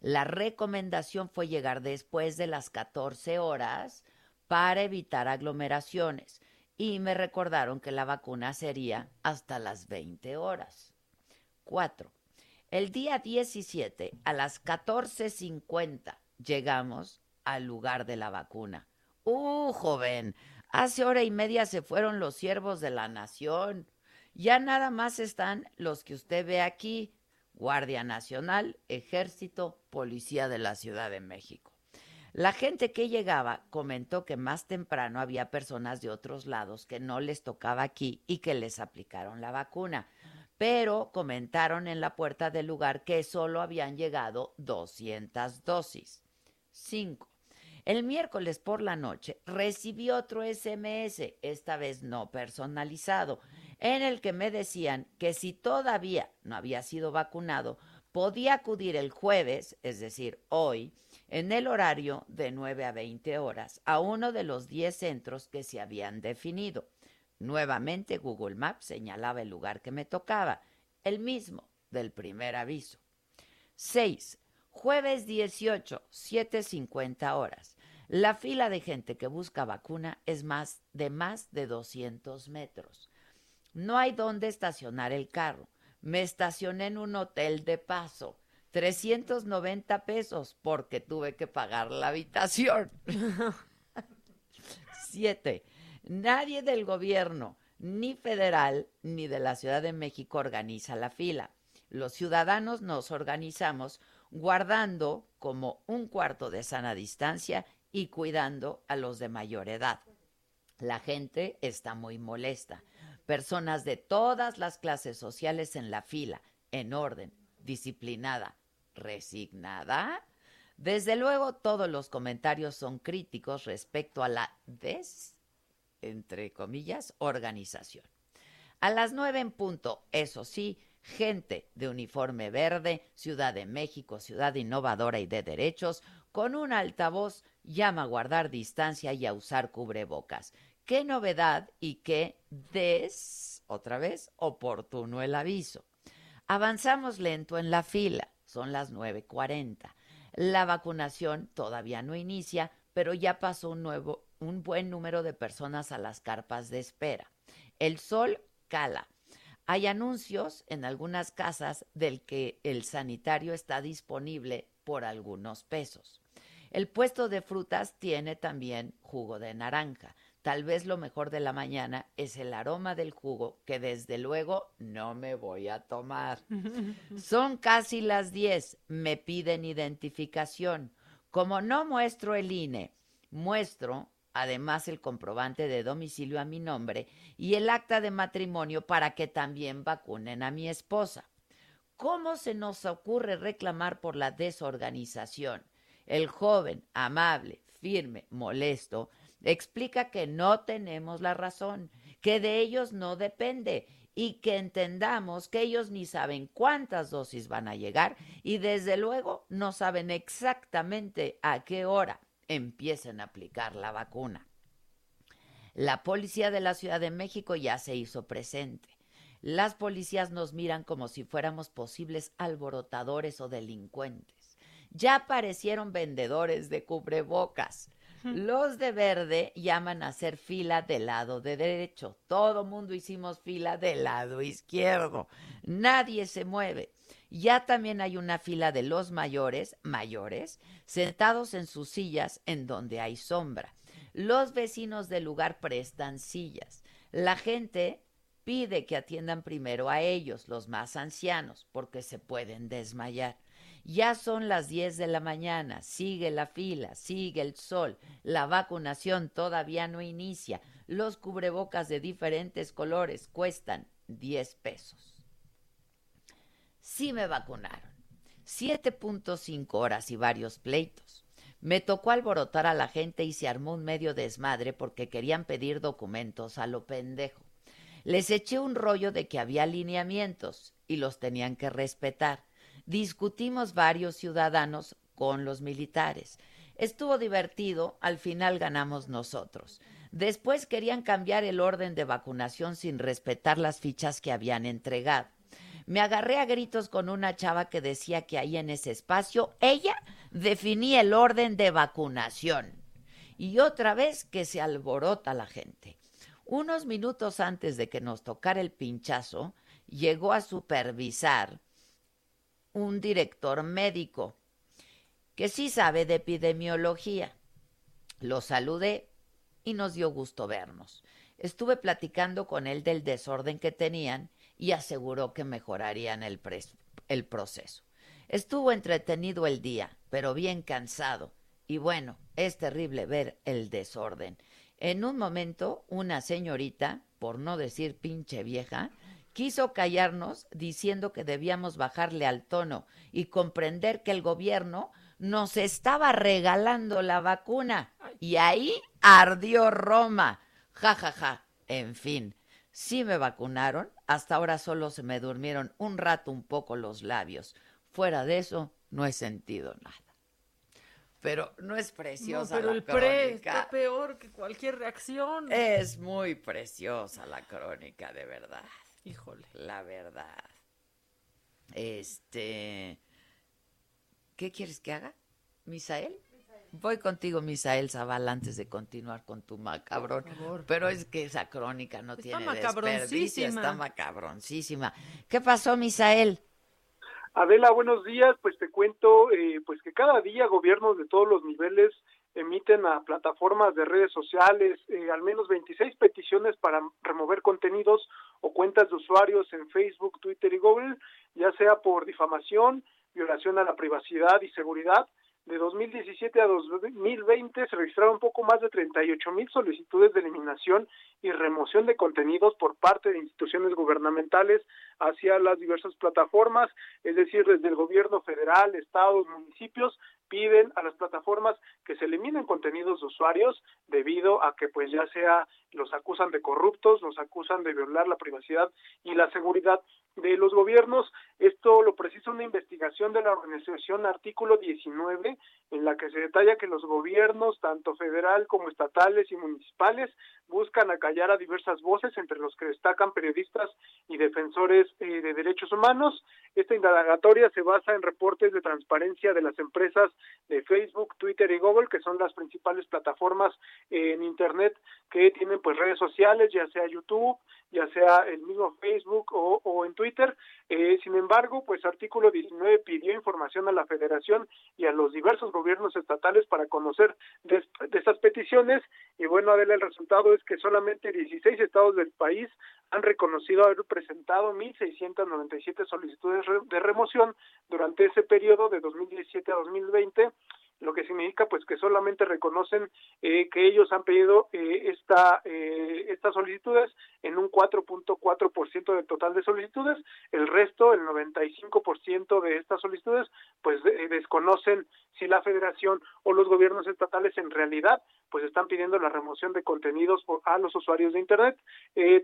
A: La recomendación fue llegar después de las 14 horas para evitar aglomeraciones y me recordaron que la vacuna sería hasta las 20 horas. 4. El día 17 a las 14.50 llegamos al lugar de la vacuna. ¡Uh, joven! Hace hora y media se fueron los siervos de la nación. Ya nada más están los que usted ve aquí, Guardia Nacional, Ejército, Policía de la Ciudad de México. La gente que llegaba comentó que más temprano había personas de otros lados que no les tocaba aquí y que les aplicaron la vacuna, pero comentaron en la puerta del lugar que solo habían llegado 200 dosis. 5. El miércoles por la noche recibí otro SMS, esta vez no personalizado, en el que me decían que si todavía no había sido vacunado, podía acudir el jueves, es decir, hoy, en el horario de 9 a 20 horas a uno de los 10 centros que se habían definido. Nuevamente Google Maps señalaba el lugar que me tocaba, el mismo del primer aviso. 6. Jueves 18, 7.50 horas. La fila de gente que busca vacuna es más de más de 200 metros. No hay dónde estacionar el carro. Me estacioné en un hotel de paso. 390 pesos porque tuve que pagar la habitación. Siete. Nadie del gobierno, ni federal, ni de la Ciudad de México organiza la fila. Los ciudadanos nos organizamos guardando como un cuarto de sana distancia y cuidando a los de mayor edad. La gente está muy molesta. Personas de todas las clases sociales en la fila, en orden, disciplinada, resignada. Desde luego todos los comentarios son críticos respecto a la des, entre comillas, organización. A las nueve en punto, eso sí, gente de uniforme verde, Ciudad de México, ciudad innovadora y de derechos, con un altavoz llama a guardar distancia y a usar cubrebocas. Qué novedad y qué des, otra vez, oportuno el aviso. Avanzamos lento en la fila, son las 9.40. La vacunación todavía no inicia, pero ya pasó un, un buen número de personas a las carpas de espera. El sol cala hay anuncios en algunas casas del que el sanitario está disponible por algunos pesos. El puesto de frutas tiene también jugo de naranja. Tal vez lo mejor de la mañana es el aroma del jugo que desde luego no me voy a tomar. Son casi las 10. Me piden identificación. Como no muestro el INE, muestro además el comprobante de domicilio a mi nombre y el acta de matrimonio para que también vacunen a mi esposa. ¿Cómo se nos ocurre reclamar por la desorganización? El joven, amable, firme, molesto, explica que no tenemos la razón, que de ellos no depende y que entendamos que ellos ni saben cuántas dosis van a llegar y desde luego no saben exactamente a qué hora empiecen a aplicar la vacuna. La policía de la Ciudad de México ya se hizo presente. Las policías nos miran como si fuéramos posibles alborotadores o delincuentes. Ya aparecieron vendedores de cubrebocas. Los de verde llaman a hacer fila del lado de derecho. Todo mundo hicimos fila del lado izquierdo. Nadie se mueve. Ya también hay una fila de los mayores, mayores, sentados en sus sillas en donde hay sombra. Los vecinos del lugar prestan sillas. La gente pide que atiendan primero a ellos, los más ancianos, porque se pueden desmayar. Ya son las 10 de la mañana, sigue la fila, sigue el sol, la vacunación todavía no inicia, los cubrebocas de diferentes colores cuestan 10 pesos sí me vacunaron. 7.5 horas y varios pleitos. Me tocó alborotar a la gente y se armó un medio desmadre porque querían pedir documentos a lo pendejo. Les eché un rollo de que había lineamientos y los tenían que respetar. Discutimos varios ciudadanos con los militares. Estuvo divertido, al final ganamos nosotros. Después querían cambiar el orden de vacunación sin respetar las fichas que habían entregado. Me agarré a gritos con una chava que decía que ahí en ese espacio ella definía el orden de vacunación. Y otra vez que se alborota la gente. Unos minutos antes de que nos tocara el pinchazo, llegó a supervisar un director médico que sí sabe de epidemiología. Lo saludé y nos dio gusto vernos. Estuve platicando con él del desorden que tenían y aseguró que mejorarían el, el proceso. Estuvo entretenido el día, pero bien cansado. Y bueno, es terrible ver el desorden. En un momento, una señorita, por no decir pinche vieja, quiso callarnos diciendo que debíamos bajarle al tono y comprender que el gobierno nos estaba regalando la vacuna. Y ahí ardió Roma. Ja, ja, ja. En fin, Sí me vacunaron, hasta ahora solo se me durmieron un rato un poco los labios. Fuera de eso, no he sentido nada. pero no es preciosa
I: no, pero
A: la
I: el
A: crónica.
I: pre está peor que cualquier reacción.
A: Es muy preciosa la crónica, de verdad.
I: Híjole.
A: La verdad. Este. ¿Qué quieres que haga? ¿Misael? Voy contigo, Misael Zaval, antes de continuar con tu macabrón. Pero es que esa crónica no tiene desperdicio, está macabroncísima. ¿Qué pasó, Misael?
Q: Adela, buenos días. Pues te cuento eh, pues que cada día gobiernos de todos los niveles emiten a plataformas de redes sociales eh, al menos 26 peticiones para remover contenidos o cuentas de usuarios en Facebook, Twitter y Google, ya sea por difamación, violación a la privacidad y seguridad, de 2017 a 2020 se registraron poco más de 38 mil solicitudes de eliminación y remoción de contenidos por parte de instituciones gubernamentales hacia las diversas plataformas, es decir, desde el gobierno federal, estados, municipios, piden a las plataformas que se eliminen contenidos de usuarios debido a que pues ya sea los acusan de corruptos, los acusan de violar la privacidad y la seguridad de los gobiernos. Esto lo precisa una investigación de la organización Artículo 19, en la que se detalla que los gobiernos, tanto federal como estatales y municipales, buscan acallar a diversas voces, entre los que destacan periodistas y defensores eh, de derechos humanos. Esta indagatoria se basa en reportes de transparencia de las empresas de Facebook, Twitter y Google, que son las principales plataformas en Internet que tienen pues redes sociales, ya sea YouTube, ya sea el mismo Facebook o, o en Twitter. Eh, sin embargo, pues artículo 19 pidió información a la Federación y a los diversos gobiernos estatales para conocer de, de estas peticiones. Y bueno, Adela, el resultado es que solamente 16 estados del país han reconocido haber presentado 1.697 solicitudes de remoción durante ese periodo de 2017 a 2020 lo que significa pues que solamente reconocen eh, que ellos han pedido eh, esta eh, estas solicitudes en un 4.4% del total de solicitudes. El resto el 95% de estas solicitudes pues desconocen si la federación o los gobiernos estatales en realidad pues están pidiendo la remoción de contenidos a los usuarios de internet.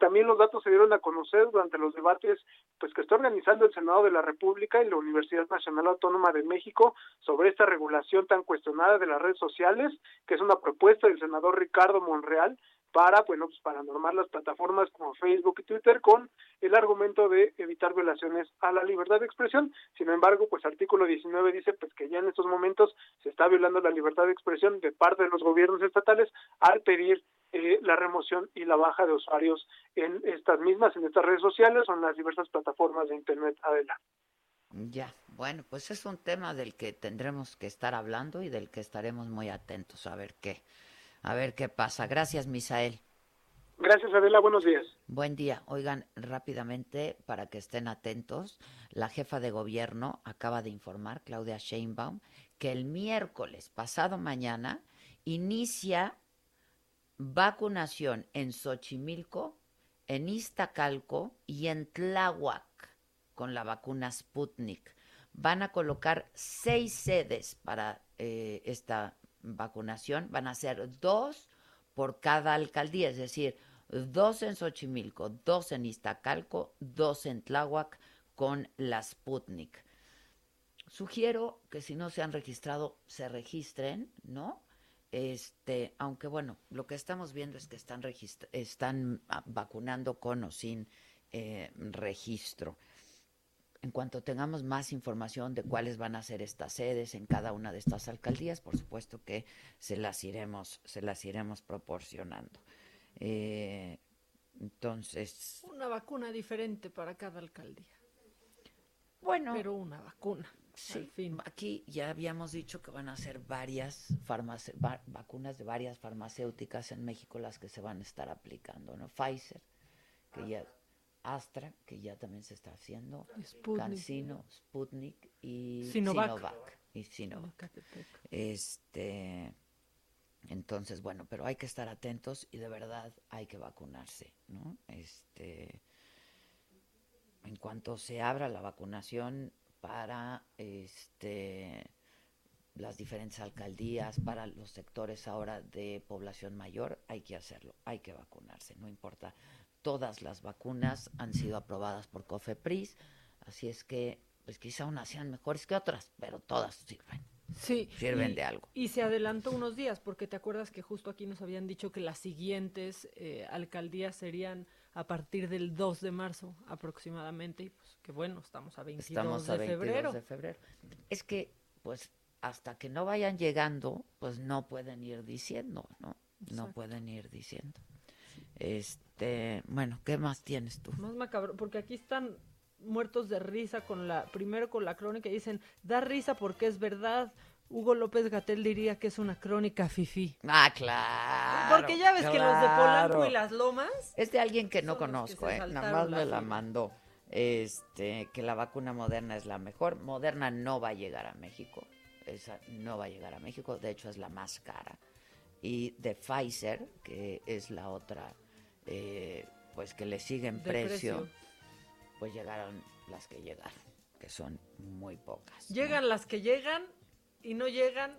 Q: También los datos se dieron a conocer durante los debates pues que está organizando el Senado de la República y la Universidad Nacional Autónoma de México sobre esta regulación tan cuestionada de las redes sociales, que es una propuesta del senador Ricardo Monreal para, bueno, pues para normar las plataformas como Facebook y Twitter con el argumento de evitar violaciones a la libertad de expresión. Sin embargo, pues artículo 19 dice pues que ya en estos momentos se está violando la libertad de expresión de parte de los gobiernos estatales al pedir eh, la remoción y la baja de usuarios en estas mismas, en estas redes sociales o en las diversas plataformas de Internet. Adelante.
A: Ya, bueno, pues es un tema del que tendremos que estar hablando y del que estaremos muy atentos a ver qué, a ver qué pasa. Gracias, Misael.
Q: Gracias, Adela. Buenos días.
A: Buen día. Oigan, rápidamente, para que estén atentos, la jefa de gobierno acaba de informar, Claudia Sheinbaum, que el miércoles pasado mañana inicia vacunación en Xochimilco, en Iztacalco y en Tláhuac con la vacuna Sputnik. Van a colocar seis sedes para eh, esta vacunación. Van a ser dos por cada alcaldía, es decir, dos en Xochimilco, dos en Iztacalco, dos en Tláhuac con la Sputnik. Sugiero que si no se han registrado, se registren, ¿no? Este, aunque bueno, lo que estamos viendo es que están, están ah, vacunando con o sin eh, registro en cuanto tengamos más información de cuáles van a ser estas sedes en cada una de estas alcaldías, por supuesto que se las iremos, se las iremos proporcionando. Eh, entonces.
I: Una vacuna diferente para cada alcaldía.
A: Bueno.
I: Pero una vacuna.
A: Sí, aquí ya habíamos dicho que van a ser varias vacunas de varias farmacéuticas en México las que se van a estar aplicando, ¿no? Pfizer, que ya Astra, que ya también se está haciendo, Sputnik, Cancino, Sputnik y Sinovac. y Sinovac. Este, entonces, bueno, pero hay que estar atentos y de verdad hay que vacunarse, ¿no? Este, en cuanto se abra la vacunación para este las diferentes alcaldías, para los sectores ahora de población mayor, hay que hacerlo, hay que vacunarse, no importa todas las vacunas han sido aprobadas por COFEPRIS, así es que pues quizá unas sean mejores que otras, pero todas sirven.
I: Sí.
A: Sirven de algo.
I: Y se adelantó unos días, porque te acuerdas que justo aquí nos habían dicho que las siguientes eh, alcaldías serían a partir del 2 de marzo aproximadamente, y pues que bueno, estamos a 22
A: estamos a
I: de febrero.
A: de febrero. Es que, pues, hasta que no vayan llegando, pues no pueden ir diciendo, ¿no? No pueden ir diciendo. Este, bueno, ¿qué más tienes tú?
I: Más macabro, porque aquí están muertos de risa con la, primero con la crónica y dicen, da risa porque es verdad. Hugo López Gatel diría que es una crónica fifí.
A: Ah, claro.
I: Porque ya ves que los de Polanco y las Lomas.
A: Es de alguien que no conozco, eh. Nada más me la mandó. Este, que la vacuna moderna es la mejor. Moderna no va a llegar a México. Esa no va a llegar a México. De hecho, es la más cara. Y de Pfizer, que es la otra, eh, pues que le sigue en precio, pues llegaron las que llegaron, que son muy pocas.
I: Llegan las que llegan y no llegan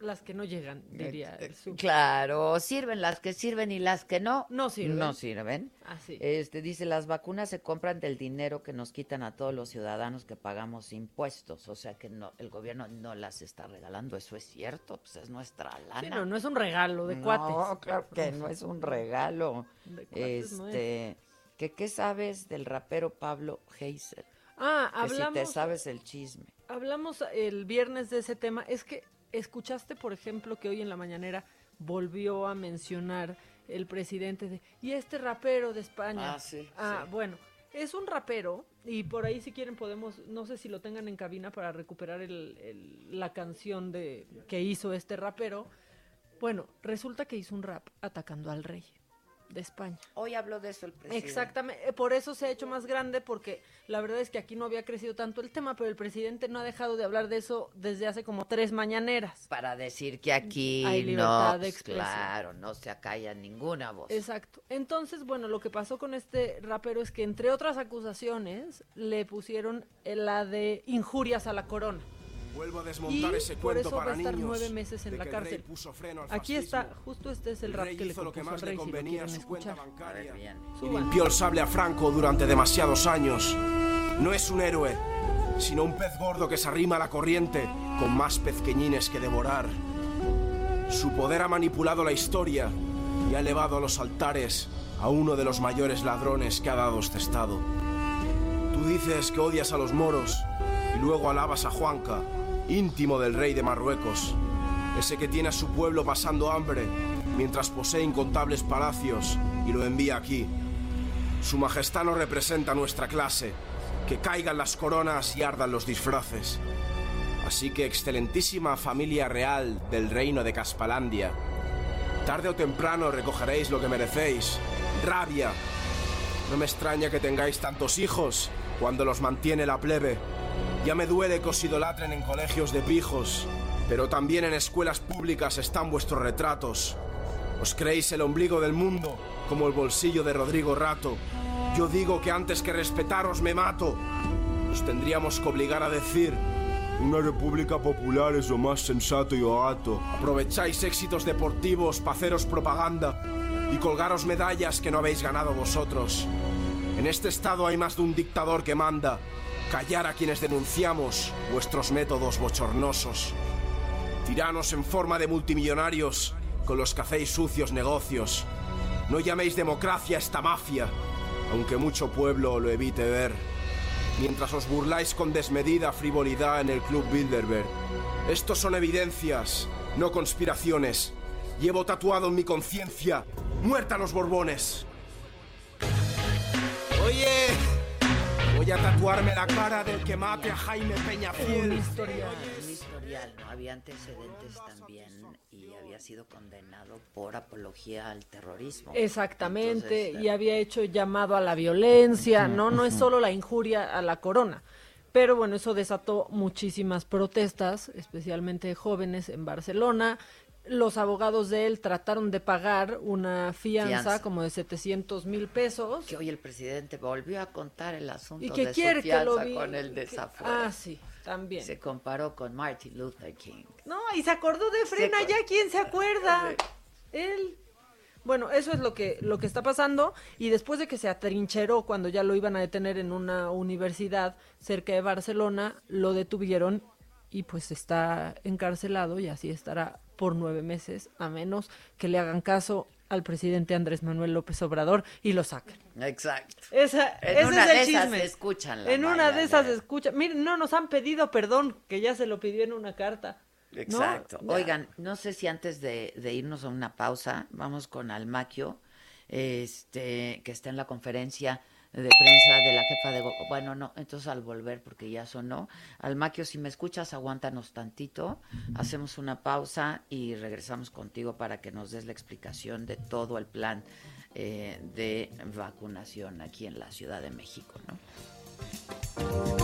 I: las que no llegan, diría.
A: Claro, sirven las que sirven y las que no.
I: No sirven.
A: No sirven.
I: Así.
A: Este dice, las vacunas se compran del dinero que nos quitan a todos los ciudadanos que pagamos impuestos. O sea que no, el gobierno no las está regalando. Eso es cierto, pues es nuestra lana.
I: no, no es un regalo de cuates.
A: No, claro que no es un regalo. este, que, ¿qué sabes del rapero Pablo Heiser?
I: Ah,
A: hablamos. si te sabes el chisme.
I: Hablamos el viernes de ese tema. Es que escuchaste, por ejemplo, que hoy en la mañanera volvió a mencionar el presidente de y este rapero de España.
A: Ah, sí.
I: Ah, bueno, es un rapero y por ahí si quieren podemos, no sé si lo tengan en cabina para recuperar el, la canción de que hizo este rapero. Bueno, resulta que hizo un rap atacando al rey de España.
A: Hoy habló de eso el presidente.
I: Exactamente, eh, por eso se ha hecho más grande, porque la verdad es que aquí no había crecido tanto el tema, pero el presidente no ha dejado de hablar de eso desde hace como tres mañaneras.
A: Para decir que aquí Hay libertad de expresión. claro, no se acalla ninguna voz.
I: Exacto. Entonces, bueno, lo que pasó con este rapero es que entre otras acusaciones le pusieron la de injurias a la corona.
R: Vuelvo a desmontar
I: y
R: ese
I: por eso
R: para
I: va a estar
R: niños
I: nueve meses en la cárcel. Aquí está, justo este es el, rap que le compuso al rey, si lo quieren escuchar.
R: Y limpió el sable a Franco durante demasiados años. No es un héroe, sino un pez gordo que se arrima a la corriente con más pezqueñines que devorar. Su poder ha manipulado la historia y ha elevado a los altares a uno de los mayores ladrones que ha dado este estado. Tú dices que odias a los moros y luego alabas a Juanca, íntimo del rey de Marruecos, ese que tiene a su pueblo pasando hambre mientras posee incontables palacios y lo envía aquí. Su majestad no representa nuestra clase, que caigan las coronas y ardan los disfraces. Así que, excelentísima familia real del reino de Caspalandia, tarde o temprano recogeréis lo que merecéis, rabia. No me extraña que tengáis tantos hijos cuando los mantiene la plebe. Ya me duele que os idolatren en colegios de pijos, pero también en escuelas públicas están vuestros retratos. Os creéis el ombligo del mundo, como el bolsillo de Rodrigo Rato. Yo digo que antes que respetaros me mato. Os tendríamos que obligar a decir una república popular es lo más sensato y oato. Aprovecháis éxitos deportivos para haceros propaganda y colgaros medallas que no habéis ganado vosotros. En este estado hay más de un dictador que manda. Callar a quienes denunciamos vuestros métodos bochornosos. Tiranos en forma de multimillonarios con los que hacéis sucios negocios. No llaméis democracia a esta mafia, aunque mucho pueblo lo evite ver. Mientras os burláis con desmedida frivolidad en el Club Bilderberg. Estos son evidencias, no conspiraciones. Llevo tatuado en mi conciencia, muerta los Borbones. Oye, voy a tatuarme la cara del que mate a Jaime Peñafiel.
A: Un historial. Un historial, ¿no? Había antecedentes también y había sido condenado por apología al terrorismo.
I: Exactamente, y había hecho llamado a la violencia, ¿no? No es solo la injuria a la corona. Pero bueno, eso desató muchísimas protestas, especialmente de jóvenes en Barcelona los abogados de él trataron de pagar una fianza, como de 700 mil pesos.
A: Que hoy el presidente volvió a contar el asunto
I: ¿Y que
A: de
I: quiere
A: su fianza
I: que lo
A: con el desafuero.
I: Ah, sí, también.
A: Se comparó con Martin Luther King.
I: No, y se acordó de Frena, ya quién se acuerda. Él. Bueno, eso es lo que, lo que está pasando. Y después de que se atrincheró cuando ya lo iban a detener en una universidad cerca de Barcelona, lo detuvieron y pues está encarcelado y así estará por nueve meses, a menos que le hagan caso al presidente Andrés Manuel López Obrador y lo saquen.
A: Exacto.
I: Esa,
A: en
I: ese
A: una
I: es el
A: de
I: chisme.
A: esas escuchan. la
I: En una de esas
A: mañanera.
I: escucha. Miren, no nos han pedido perdón, que ya se lo pidió en una carta.
A: Exacto. Oigan, no sé si antes de, de irnos a una pausa, vamos con Almaquio, este, que está en la conferencia de prensa de la jefa de... go- Bueno, no, entonces al volver, porque ya sonó. Almaquio, si me escuchas, aguántanos tantito. Hacemos una pausa y regresamos contigo para que nos des la explicación de todo el plan eh, de vacunación aquí en la Ciudad de México, ¿no?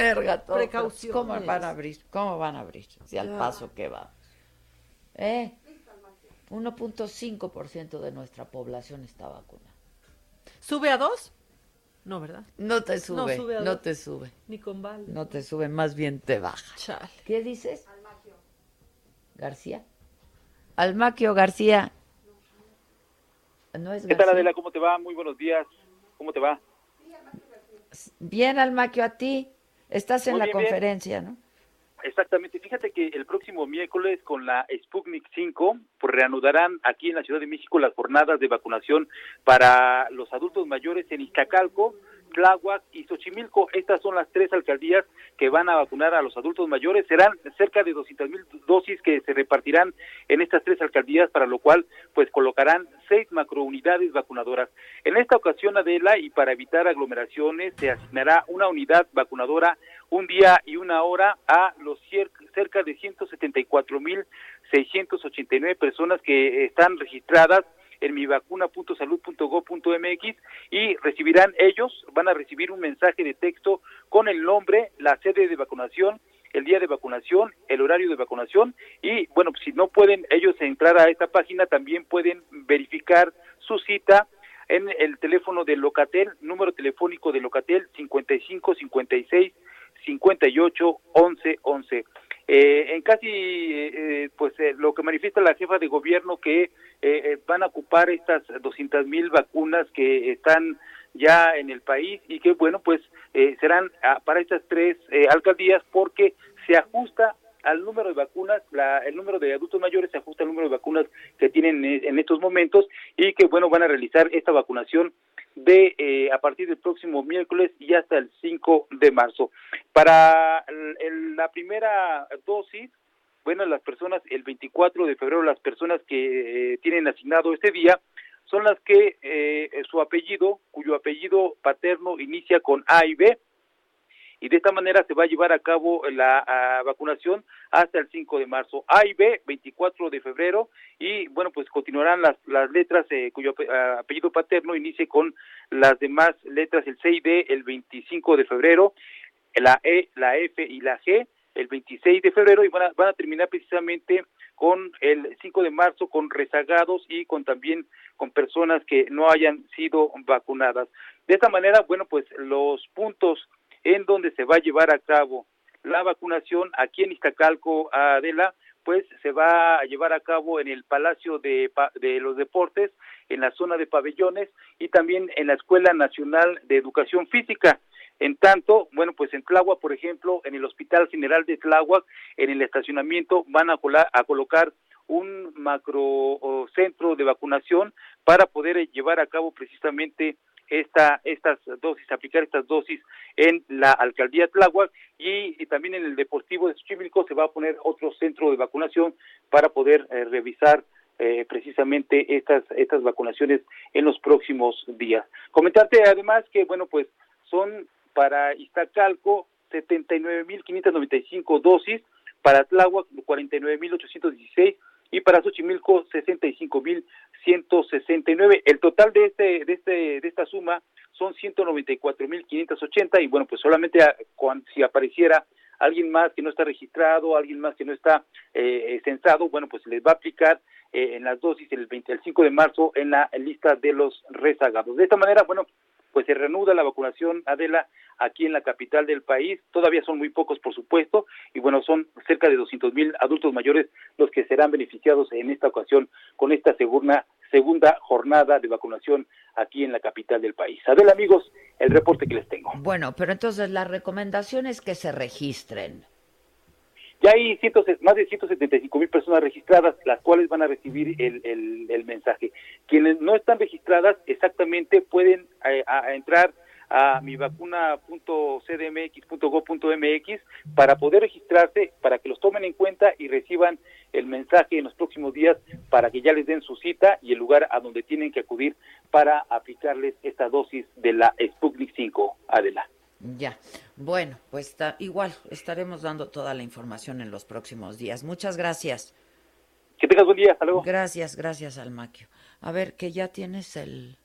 A: Monserga todos!
I: precauciones.
A: ¿Cómo van a abrir? ¿Cómo van a abrir? Si al
I: Ya.
A: paso que va. ¿Eh? 1.5% de nuestra población está vacunada.
I: ¿Sube a dos? No, ¿verdad?
A: No te sube,
I: sube a
A: no
I: dos.
A: te sube.
I: Ni con vale.
A: No te sube, más bien te baja.
I: Chale.
A: ¿Qué dices? García. Almaquio García. No es
S: ¿Qué tal,
A: García.
S: Adela? ¿Cómo te va? Muy buenos días. ¿Cómo te va?
A: Bien, Almaquio, a ti. Estás en
S: Muy
A: la
S: bien, bien.
A: conferencia, ¿no?
S: Exactamente. Fíjate que el próximo miércoles con la Sputnik 5 pues, reanudarán aquí en la Ciudad de México las jornadas de vacunación para los adultos mayores en Iztacalco, Tláhuac y Xochimilco. Estas son las tres alcaldías que van a vacunar a los adultos mayores. Serán cerca de 200 mil dosis que se repartirán en estas tres alcaldías, para lo cual pues colocarán seis macrounidades vacunadoras. En esta ocasión, Adela, y para evitar aglomeraciones, se asignará una unidad vacunadora un día y una hora a los cerca de 174.689 personas que están registradas en mivacuna.salud.gov.mx y recibirán ellos, van a recibir un mensaje de texto con el nombre, la sede de vacunación, el día de vacunación, el horario de vacunación y bueno, si no pueden ellos entrar a esta página, también pueden verificar su cita en el teléfono de Locatel, número telefónico de Locatel 55 56 58 11 11. Eh, en casi, eh, pues eh, lo que manifiesta la jefa de gobierno que eh, eh, van a ocupar estas 200 mil vacunas que están ya en el país y que bueno pues eh, serán ah, para estas tres alcaldías porque se ajusta al número de vacunas, la, el número de adultos mayores se ajusta al número de vacunas que tienen en, estos momentos y que bueno van a realizar esta vacunación de eh, a partir del próximo miércoles y hasta el 5 de marzo. Para el- la primera dosis, bueno, las personas, el 24 de febrero, las personas que eh, tienen asignado este día son las que eh, su apellido, cuyo apellido paterno inicia con A y B, y de esta manera se va a llevar a cabo la vacunación hasta el 5 de marzo. A y B, 24 de febrero, y bueno, pues continuarán las, las letras eh, cuyo ah, apellido paterno inicie con las demás letras, el C y D, el 25 de febrero. la E, la F y la G el 26 de febrero y van a, van a terminar precisamente con el 5 de marzo con rezagados y con también con personas que no hayan sido vacunadas. De esta manera, bueno, pues los puntos en donde se va a llevar a cabo la vacunación aquí en Iztacalco, Adela, pues se va a llevar a cabo en el Palacio de, de los Deportes, en la zona de pabellones y también en la Escuela Nacional de Educación Física. En tanto, bueno, pues en Tláhuac, por ejemplo, en el Hospital General de Tláhuac, en el estacionamiento van a, a colocar un macro centro de vacunación para poder llevar a cabo precisamente esta, estas dosis, aplicar estas dosis en la alcaldía Tláhuac y, también en el Deportivo de Xochimilco se va a poner otro centro de vacunación para poder eh, revisar eh, precisamente estas, estas vacunaciones en los próximos días. Comentarte además que, bueno, pues son para Iztacalco 79.595 dosis, para Tláhuac 49.816 y para Xochimilco 65.169. El total de este de este de esta suma son 194.580 y bueno, pues solamente si apareciera alguien más que no está registrado, alguien más que no está eh, censado, bueno, pues se les va a aplicar eh, en las dosis el 25 de marzo en la lista de los rezagados. De esta manera, bueno, pues se reanuda la vacunación, Adela, aquí en la capital del país. Todavía son muy pocos, por supuesto, y bueno, son cerca de 200 mil adultos mayores los que serán beneficiados en esta ocasión con esta segunda, segunda jornada de vacunación aquí en la capital del país. Adela, amigos, el reporte que les tengo.
A: Bueno, pero entonces la recomendación es que se registren.
S: Ya hay más de 175 mil personas registradas, las cuales van a recibir el, el, mensaje. Quienes no están registradas exactamente pueden eh, entrar a mivacuna.cdmx.gov.mx para poder registrarse, para que los tomen en cuenta y reciban el mensaje en los próximos días para que ya les den su cita y el lugar a donde tienen que acudir para aplicarles esta dosis de la Sputnik 5. Adela.
A: Ya, bueno, pues está, igual estaremos dando toda la información en los próximos días. Muchas gracias.
S: Que tengas buen día, hasta luego.
A: Gracias, gracias, Almaquio. A ver, que ya tienes el...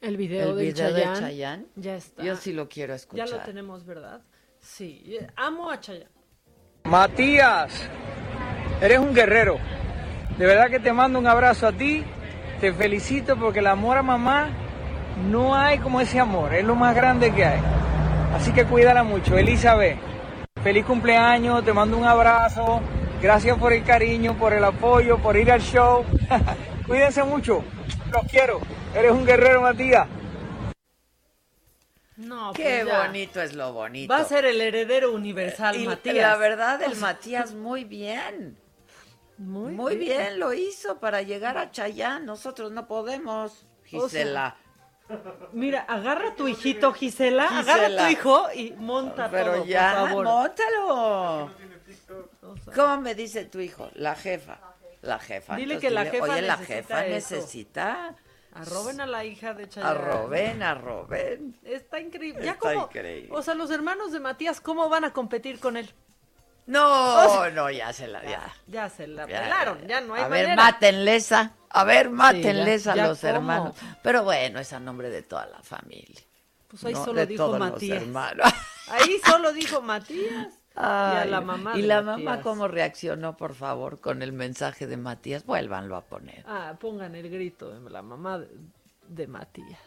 I: El video,
A: el video de Chayanne.
I: Ya está.
A: Yo sí lo quiero escuchar.
I: Ya lo tenemos, ¿verdad? Sí, amo a Chayanne.
T: Matías, eres un guerrero. De verdad que te mando un abrazo a ti. Te felicito porque el amor a mamá no hay como ese amor. Es lo más grande que hay. Así que cuídala mucho. Elizabeth, feliz cumpleaños, te mando un abrazo. Gracias por el cariño, por el apoyo, por ir al show. Cuídense mucho. Los quiero. Eres un guerrero, Matías.
A: No, Qué pues bonito es lo bonito.
I: Va a ser el heredero universal, Matías.
A: La verdad, el Matías muy bien. Muy, bien. lo hizo para llegar a Chayán. Nosotros no podemos, Gisela.
I: Mira, agarra a tu hijito, Gisela, agarra a tu hijo y monta
A: Pero ya, por favor. ¿Cómo me dice tu hijo? La jefa. La jefa.
I: Dile que la jefa
A: Oye, la jefa necesita...
I: Arroben a la hija de Chayanne.
A: Arroben, arroben.
I: Está increíble. Ya como, O sea, los hermanos de Matías, ¿cómo van a competir con él?
A: No, no, ya se la... Ya,
I: ya se la pelaron, ya, no hay
A: A
I: ver,
A: mátenles a... A ver, mátenles a los hermanos. Pero bueno, es a nombre de toda la familia.
I: Pues ahí solo dijo Matías. Ahí solo dijo Matías. y a la mamá.
A: ¿Y la mamá cómo reaccionó, por favor, con el mensaje de Matías? Vuélvanlo a poner.
I: Ah, pongan el grito de la mamá de, Matías.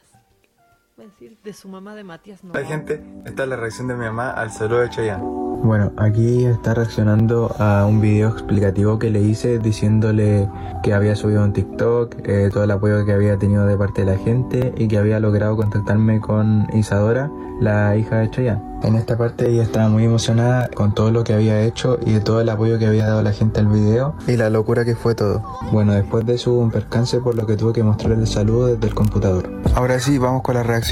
I: Decir, de su mamá de Matías no.
L: Hay gente, esta es la reacción de mi mamá al saludo de Chayanne. Bueno, aquí está reaccionando a un video explicativo que le hice diciéndole que había subido un TikTok, eh, todo el apoyo que había tenido de parte de la gente y que había logrado contactarme con Isadora, la hija de Chayanne. En esta parte ella estaba muy emocionada con todo lo que había hecho y de todo el apoyo que había dado la gente al video y la locura que fue todo. Bueno, después de eso hubo un percance por lo que tuve que mostrarle el saludo desde el computador. Ahora sí, vamos con la reacción.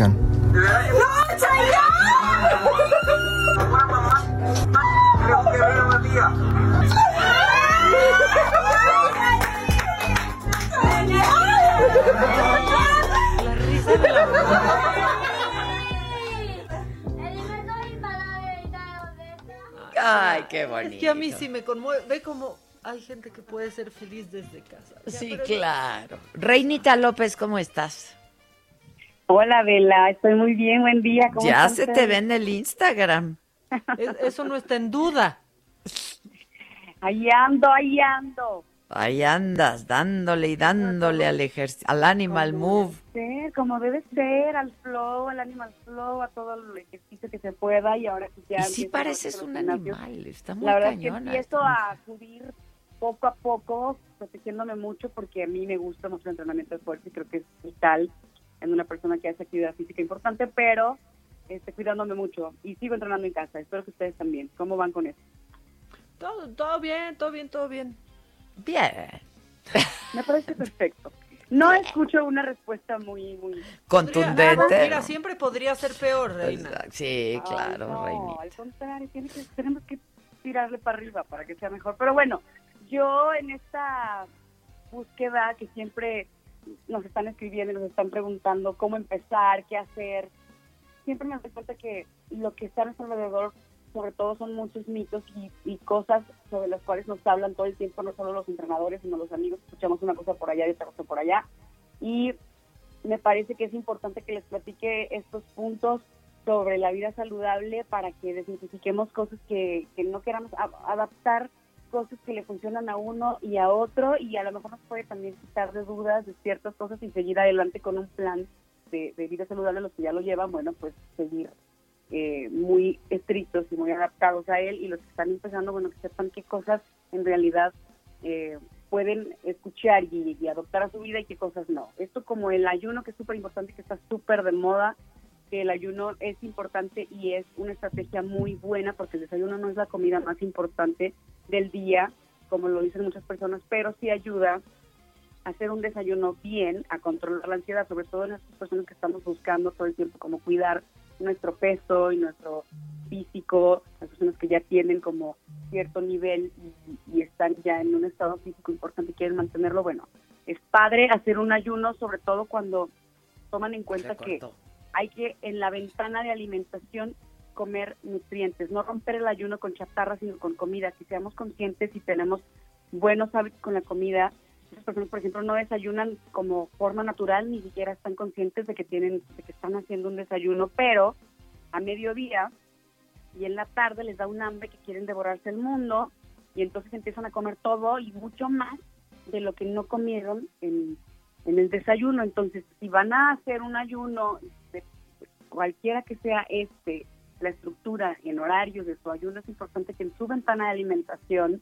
A: Ay, qué bonito.
I: Es que a mí sí me conmueve. Ve como hay gente que puede ser feliz desde casa.
A: sí, claro. Reinita López, ¿cómo estás?
U: Hola, Bela. Estoy muy bien. Buen día.
A: ya se te ve en el Instagram.
I: eso no está en duda.
U: Ahí ando, ahí ando.
A: Ahí andas, dándole y dándole al ejercicio, al animal move.
U: Ser, como debe ser, al flow, al animal flow, a todo el ejercicio que se pueda y ahora que ya...
A: Y sí pareces un animal, está muy
U: La verdad es que empiezo a acudir poco a poco, protegiéndome mucho porque a mí me gusta mucho el entrenamiento de fuerza y creo que es vital en una persona que hace actividad física importante, pero este, cuidándome mucho y sigo entrenando en casa. Espero que ustedes también. ¿Cómo van con eso?
I: Todo, todo bien, todo bien, todo bien.
A: Bien.
U: Me parece perfecto. No escucho una respuesta muy, muy
A: contundente.
I: mira, siempre podría ser peor, Reina.
A: Sí, claro,
U: no, Al contrario, que, tenemos que tirarle para arriba para que sea mejor. Pero bueno, yo en esta búsqueda que siempre nos están escribiendo, nos están preguntando cómo empezar, qué hacer, siempre me doy cuenta que lo que está a nuestro alrededor sobre todo son muchos mitos y, cosas sobre las cuales nos hablan todo el tiempo, no solo los entrenadores, sino los amigos, escuchamos una cosa por allá y otra cosa por allá. Y me parece que es importante que les platique estos puntos sobre la vida saludable para que desidentifiquemos cosas que, no queramos adaptar, cosas que le funcionan a uno y a otro y a lo mejor nos puede también quitar de dudas de ciertas cosas y seguir adelante con un plan de, vida saludable, los que ya lo llevan, bueno, pues seguir eh, muy estrictos y muy adaptados a él y los que están empezando, bueno, que sepan qué cosas en realidad eh, pueden escuchar y, adoptar a su vida y qué cosas no. Esto como el ayuno, que es súper importante, que está súper de moda, que el ayuno es importante y es una estrategia muy buena porque el desayuno no es la comida más importante del día, como lo dicen muchas personas, pero sí ayuda a hacer un desayuno bien, a controlar la ansiedad, sobre todo en estas personas que estamos buscando todo el tiempo como cuidar nuestro peso y nuestro físico, las personas que ya tienen como cierto nivel y, están ya en un estado físico importante y quieren mantenerlo, bueno, es padre hacer un ayuno, sobre todo cuando toman en cuenta que hay que en la ventana de alimentación comer nutrientes, no romper el ayuno con chatarra, sino con comida, que seamos conscientes y tenemos buenos hábitos con la comida, personas, por ejemplo, no desayunan como forma natural, ni siquiera están conscientes de que tienen, de que están haciendo un desayuno, pero a mediodía y en la tarde les da un hambre que quieren devorarse el mundo y entonces empiezan a comer todo y mucho más de lo que no comieron en, el desayuno. Entonces, si van a hacer un ayuno, cualquiera que sea este, la estructura en horarios de su ayuno, es importante que en su ventana de alimentación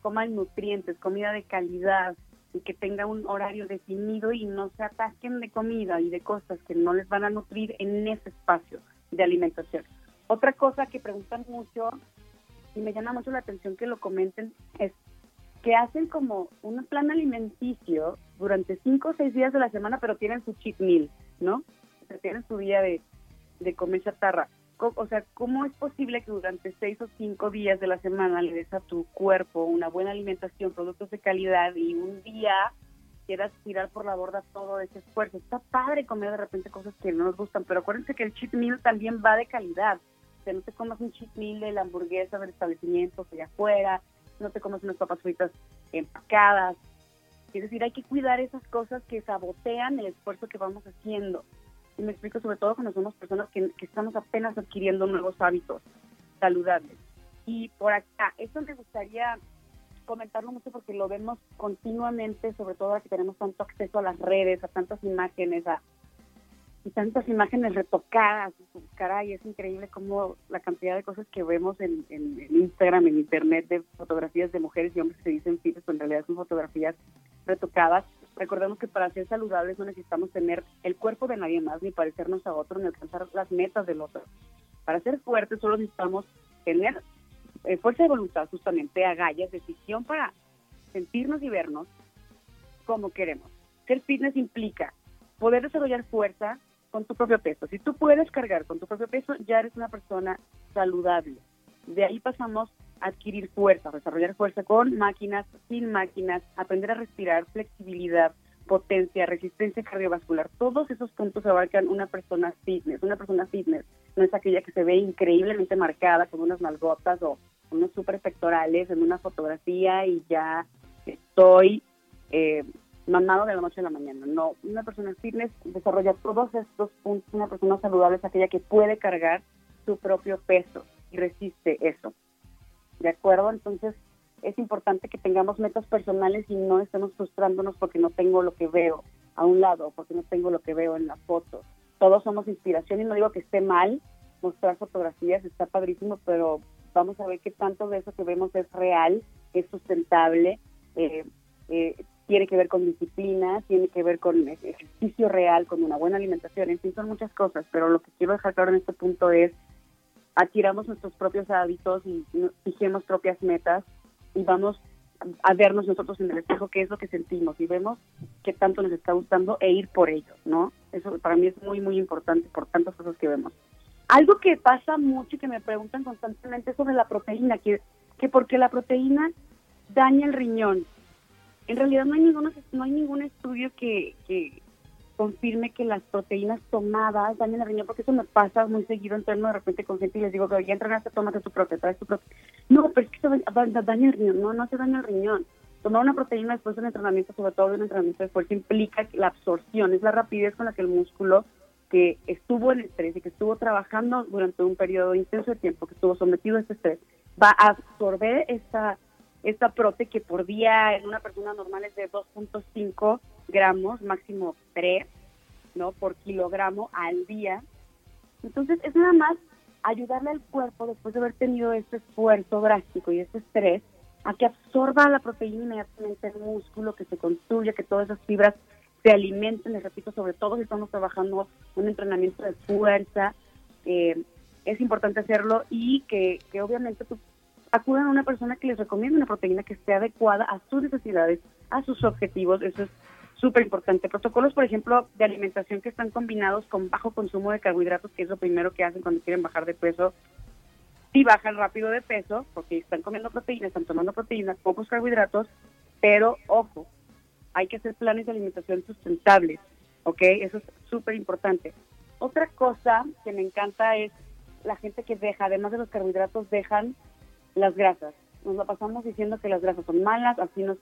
U: coman nutrientes, comida de calidad, y que tenga un horario definido y no se atasquen de comida y de cosas que no les van a nutrir en ese espacio de alimentación. Otra cosa que preguntan mucho y me llama mucho la atención que lo comenten es que hacen como un plan alimenticio durante cinco o seis días de la semana, pero tienen su cheat meal, ¿no? O sea, tienen su día de, de comer chatarra o sea, ¿cómo es posible que durante seis o cinco días de la semana le des a tu cuerpo una buena alimentación, productos de calidad y un día quieras tirar por la borda todo ese esfuerzo? Está padre comer de repente cosas que no nos gustan, pero acuérdense que el cheat meal también va de calidad. O sea, no te comas un cheat meal de la hamburguesa del establecimiento allá afuera, no te comas unas papas fritas empacadas. Es decir, hay que cuidar esas cosas que sabotean el esfuerzo que vamos haciendo. Y me explico sobre todo cuando somos personas que, estamos apenas adquiriendo nuevos hábitos saludables. Y por acá, eso me gustaría comentarlo mucho porque lo vemos continuamente, sobre todo ahora que tenemos tanto acceso a las redes, a tantas imágenes, a y tantas imágenes retocadas. Caray, es increíble como la cantidad de cosas que vemos en, Instagram, en Internet, de fotografías de mujeres y hombres que se dicen fit, pero en realidad son fotografías retocadas. Recordemos que para ser saludables no necesitamos tener el cuerpo de nadie más, ni parecernos a otro, ni alcanzar las metas del otro. Para ser fuertes solo necesitamos tener eh, fuerza de voluntad, justamente, agallas, decisión para sentirnos y vernos como queremos. Ser fitness implica poder desarrollar fuerza con tu propio peso. Si tú puedes cargar con tu propio peso, ya eres una persona saludable. De ahí pasamos adquirir fuerza, desarrollar fuerza con máquinas, sin máquinas, aprender a respirar, flexibilidad, potencia, resistencia cardiovascular. Todos esos puntos abarcan una persona fitness. Una persona fitness no es aquella que se ve increíblemente marcada con unas malgotas o unos super pectorales en una fotografía y ya estoy eh, mamado de la noche a la mañana. No, una persona fitness desarrolla todos estos puntos. Una persona saludable es aquella que puede cargar su propio peso y resiste eso. ¿De acuerdo? Entonces, es importante que tengamos metas personales y no estemos frustrándonos porque no tengo lo que veo a un lado, porque no tengo lo que veo en la foto. Todos somos inspiración y no digo que esté mal mostrar fotografías, está padrísimo, pero vamos a ver qué tanto de eso que vemos es real, es sustentable, eh, eh, tiene que ver con disciplina, tiene que ver con ejercicio real, con una buena alimentación, en fin, son muchas cosas, pero lo que quiero dejar claro en este punto es, adquiramos nuestros propios hábitos y fijemos propias metas y vamos a vernos nosotros en el espejo qué es lo que sentimos y vemos qué tanto nos está gustando e ir por ello, ¿no? Eso para mí es muy, muy importante por tantas cosas que vemos. Algo que pasa mucho y que me preguntan constantemente es sobre la proteína, que, que porque la proteína daña el riñón. En realidad no hay ningún, no hay ningún estudio que, que, confirme que las proteínas tomadas dañan el riñón, porque eso me pasa muy seguido, entrando de repente con gente y les digo, que ya entrenaste, tómate tu proteína, traes tu proteína. No, pero es que eso daña el riñón, no, no se daña el riñón. Tomar una proteína después de un entrenamiento, sobre todo de un entrenamiento de fuerza, implica la absorción, es la rapidez con la que el músculo que estuvo en estrés y que estuvo trabajando durante un periodo intenso de tiempo, que estuvo sometido a este estrés, va a absorber esta, esta prote que por día en una persona normal es de 2.5 gramos, máximo 3, ¿no? Por kilogramo al día. Entonces es nada más ayudarle al cuerpo después de haber tenido este esfuerzo drástico y este estrés a que absorba la proteína inmediatamente el músculo, que se construya, que todas esas fibras se alimenten, les repito, sobre todo si estamos trabajando un entrenamiento de fuerza, eh, es importante hacerlo y que, que obviamente pues, acudan a una persona que les recomiende una proteína que esté adecuada a sus necesidades, a sus objetivos, eso es súper importante. Protocolos, por ejemplo, de alimentación que están combinados con bajo consumo de carbohidratos, que es lo primero que hacen cuando quieren bajar de peso. Y bajan rápido de peso, porque están comiendo proteínas, están tomando proteínas, pocos carbohidratos, pero ojo, hay que hacer planes de alimentación sustentables, ¿ok? Eso es súper importante. Otra cosa que me encanta es la gente que deja, además de los carbohidratos, dejan las grasas. Nos la pasamos diciendo que las grasas son malas, así nos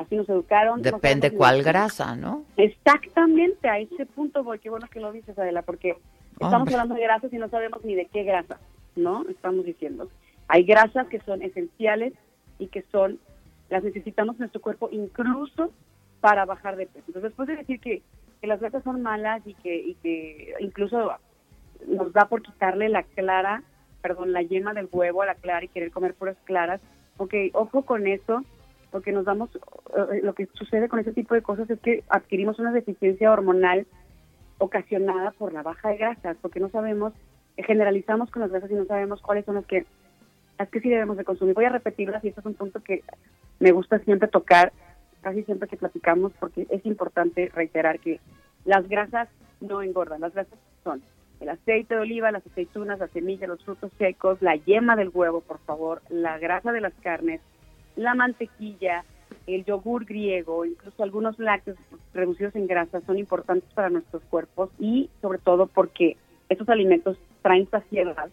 U: así nos educaron.
A: Depende cuál grasa, ¿no?
U: Exactamente, a ese punto voy. Qué bueno que lo dices, Adela, porque estamos hablando de grasas y no sabemos ni de qué grasa, ¿no? Estamos diciendo. Hay grasas que son esenciales y que son, las necesitamos en nuestro cuerpo incluso para bajar de peso. Entonces, después de decir que, que las grasas son malas y que, y que incluso nos da por quitarle la clara, perdón, la yema del huevo a la clara y querer comer puras claras, ok, ojo con eso, porque nos damos, eh, lo que sucede con ese tipo de cosas es que adquirimos una deficiencia hormonal ocasionada por la baja de grasas, porque no sabemos, eh, generalizamos con las grasas y no sabemos cuáles son las que, las que sí debemos de consumir. Voy a repetirlas y este es un punto que me gusta siempre tocar, casi siempre que platicamos, porque es importante reiterar que las grasas no engordan, las grasas son el aceite de oliva, las aceitunas, las semillas, los frutos secos, la yema del huevo, por favor, la grasa de las carnes, la mantequilla, el yogur griego, incluso algunos lácteos reducidos en grasa son importantes para nuestros cuerpos y sobre todo porque estos alimentos traen saciedad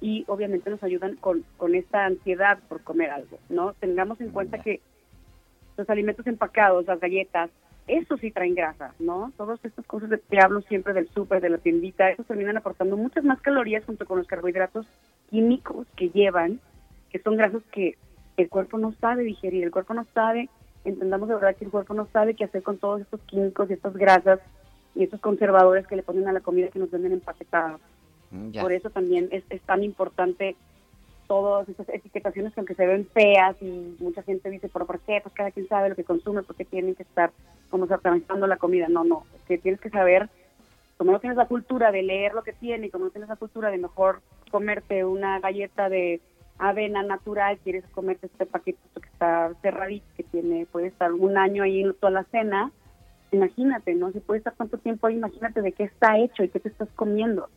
U: y obviamente nos ayudan con, con esta ansiedad por comer algo, ¿no? Tengamos en cuenta que los alimentos empacados, las galletas, eso sí traen grasa, ¿no? Todas estas cosas de que hablo siempre del súper, de la tiendita, eso terminan aportando muchas más calorías junto con los carbohidratos químicos que llevan, que son grasas que el cuerpo no sabe digerir, el cuerpo no sabe, entendamos de verdad que el cuerpo no sabe qué hacer con todos estos químicos y estas grasas y estos conservadores que le ponen a la comida que nos venden empaquetada. Mm, Por eso también es, tan importante todas estas etiquetaciones que aunque se ven feas y mucha gente dice, ¿pero por qué? Pues cada quien sabe lo que consume, porque tienen que estar como satanizando la comida. No, no, es que tienes que saber, como no tienes la cultura de leer lo que tiene como no tienes la cultura de mejor comerte una galleta de avena natural, quieres comerte este paquetito que está cerradito, que tiene, puede estar un año ahí en toda la cena, imagínate, ¿no? Si puede estar tanto tiempo ahí, imagínate de qué está hecho y qué te estás comiendo,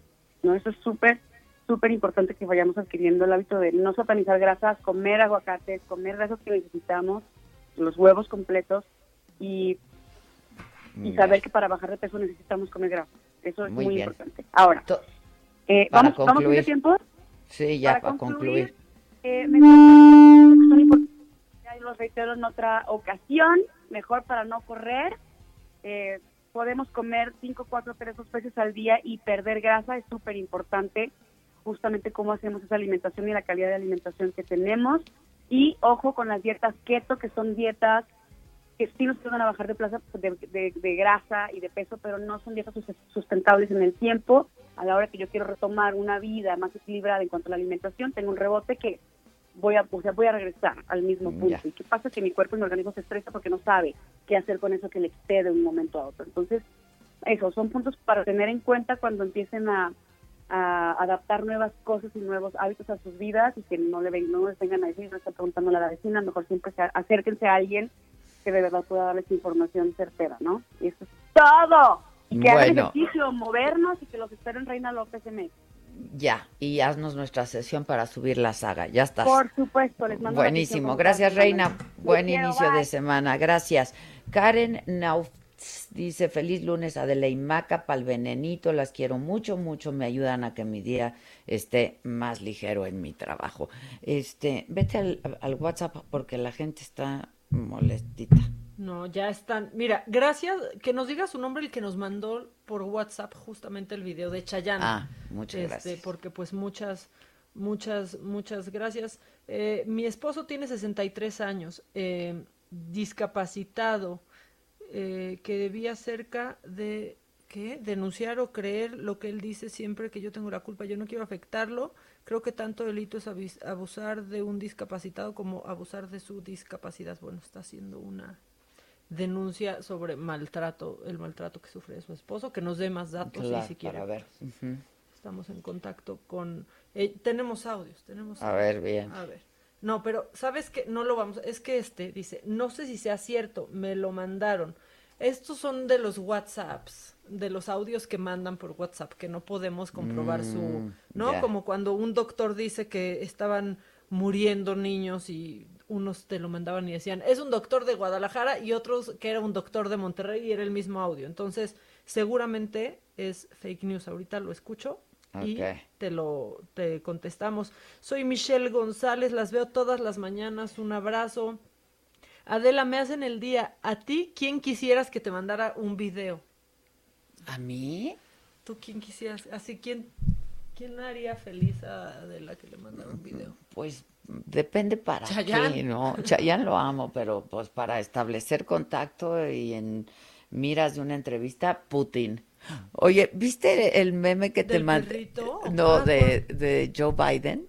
U: ¿no? Eso es súper, súper importante que vayamos adquiriendo el hábito de no satanizar grasas, comer aguacates, comer grasas que necesitamos, los huevos completos y, y saber que para bajar de peso necesitamos comer grasas. Eso es muy, importante. Ahora, eh, ¿vamos, ¿vamos a tiempo?
A: Sí, ya para, concluir
U: eh, son importantes, ya los reitero en otra ocasión, mejor para no correr. Eh, podemos comer 5, 4, 3, 2 veces al día y perder grasa es súper importante. justamente cómo hacemos esa alimentación y la calidad de alimentación que tenemos. Y ojo con las dietas keto, que son dietas que sí nos ayudan a bajar de, plaza, de, grasa y de peso, pero no son dietas sustentables en el tiempo. A la hora que yo quiero retomar una vida más equilibrada en cuanto a la alimentación, tengo un rebote que voy a, o sea, voy a regresar al mismo punto. ¿Y qué pasa? Que mi cuerpo y mi organismo se estresa porque no sabe qué hacer con eso que le excede de un momento a otro. Entonces, esos son puntos para tener en cuenta cuando empiecen a, adaptar nuevas cosas y nuevos hábitos a sus vidas y que no le no les vengan a decir, no están preguntando a la vecina, mejor siempre se, acérquense a alguien que de verdad pueda darles información certera, ¿no? Y eso es todo. Y que hagan ejercicio, movernos y que los esperen Reina López MX.
A: Ya, y haznos nuestra sesión para subir la saga. Ya está.
U: Por supuesto, les mando
A: Buenísimo. Gracias, Reina. Buen inicio de semana. Gracias. Karen Nauf dice, feliz lunes Adela y Maca, pal venenito, las quiero mucho, mucho, me ayudan a que mi día esté más ligero en mi trabajo. Este, vete al, al WhatsApp porque la gente está molestita.
I: No, ya están. Mira, gracias. Que nos diga su nombre el que nos mandó por WhatsApp justamente el video de Chayanne.
A: Ah, muchas
I: este,
A: gracias.
I: Porque pues muchas, muchas, muchas gracias. Eh, mi esposo tiene 63 años, eh, discapacitado, eh, que debía cerca de ¿qué? denunciar o creer lo que él dice siempre que yo tengo la culpa. Yo no quiero afectarlo. Creo que tanto delito es abusar de un discapacitado como abusar de su discapacidad. Bueno, está haciendo una denuncia sobre maltrato, el maltrato que sufre su esposo, que nos dé más datos si quiere.
A: Para ver.
I: Estamos en contacto con... Eh, tenemos audios, tenemos...
A: A ver, bien.
I: A ver. No, pero sabes que no lo vamos... Es que este dice, no sé si sea cierto, me lo mandaron. Estos son de los WhatsApps, de los audios que mandan por WhatsApp, que no podemos comprobar su... Mm, ¿No? Como cuando un doctor dice que estaban muriendo niños y unos te lo mandaban y decían, es un doctor de Guadalajara y otros que era un doctor de Monterrey y era el mismo audio. Entonces, seguramente es fake news. Ahorita lo escucho y te lo te contestamos. Soy Michelle González, las veo todas las mañanas. Un abrazo. Adela, me hacen el día. ¿A ti quién quisieras que te mandara un video?
A: ¿A mí?
I: ¿Tú quién quisieras? Así, ¿quién, quién haría feliz a Adela que le mandara un video?
A: Pues Depende para qué, ¿no? ya lo amo, pero pues para establecer contacto y en miras de una entrevista, Putin. Oye, ¿viste el meme que te mandé? No, ah, de, de Joe Biden.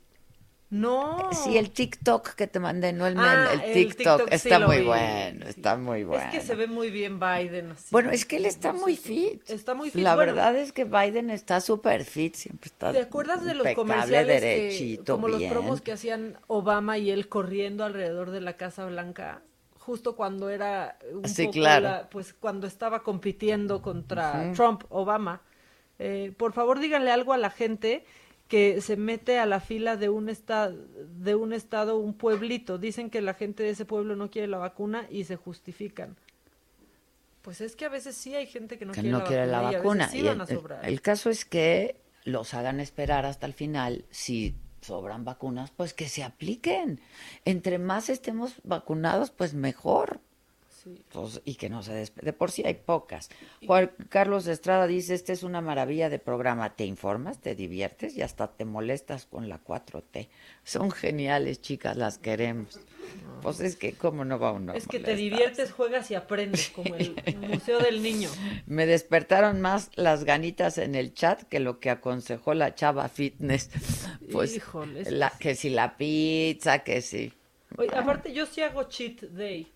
I: No.
A: Sí, el TikTok que te mandé, no el meme, ah, el, TikTok. está muy bueno, está muy bueno. Es
I: que se ve muy bien Biden.
A: Bueno, es que él está muy fit.
I: Está muy fit.
A: La verdad es que Biden está súper fit, siempre está
I: ¿Te acuerdas de los comerciales derechito, como los promos que hacían Obama y él corriendo alrededor de la Casa Blanca? Justo cuando era un
A: sí, claro.
I: pues cuando estaba compitiendo contra Trump, Obama. Eh, por favor, díganle algo a la gente que se mete a la fila de un estado, de un estado, un pueblito. Dicen que la gente de ese pueblo no quiere la vacuna y se justifican. Pues es que a veces sí hay gente que no, quiere,
A: no
I: la
A: quiere
I: vacuna
A: la vacuna.
I: Y,
A: el, caso es que los hagan esperar hasta el final. Si sobran vacunas, pues que se apliquen. Entre más estemos vacunados, pues mejor. Pues, y que no se. De por sí hay pocas. Juan Carlos Estrada dice, este es una maravilla de programa. Te informas, te diviertes y hasta te molestas con la 4T. Son geniales, chicas, las queremos. Pues es que, ¿cómo no va uno?
I: Es que te diviertes, juegas y aprendes, como el Museo del Niño.
A: Me despertaron más las ganitas en el chat que lo que aconsejó la chava fitness. Pues, la, que si la pizza, que si.
I: Oye, aparte, yo sí hago cheat day.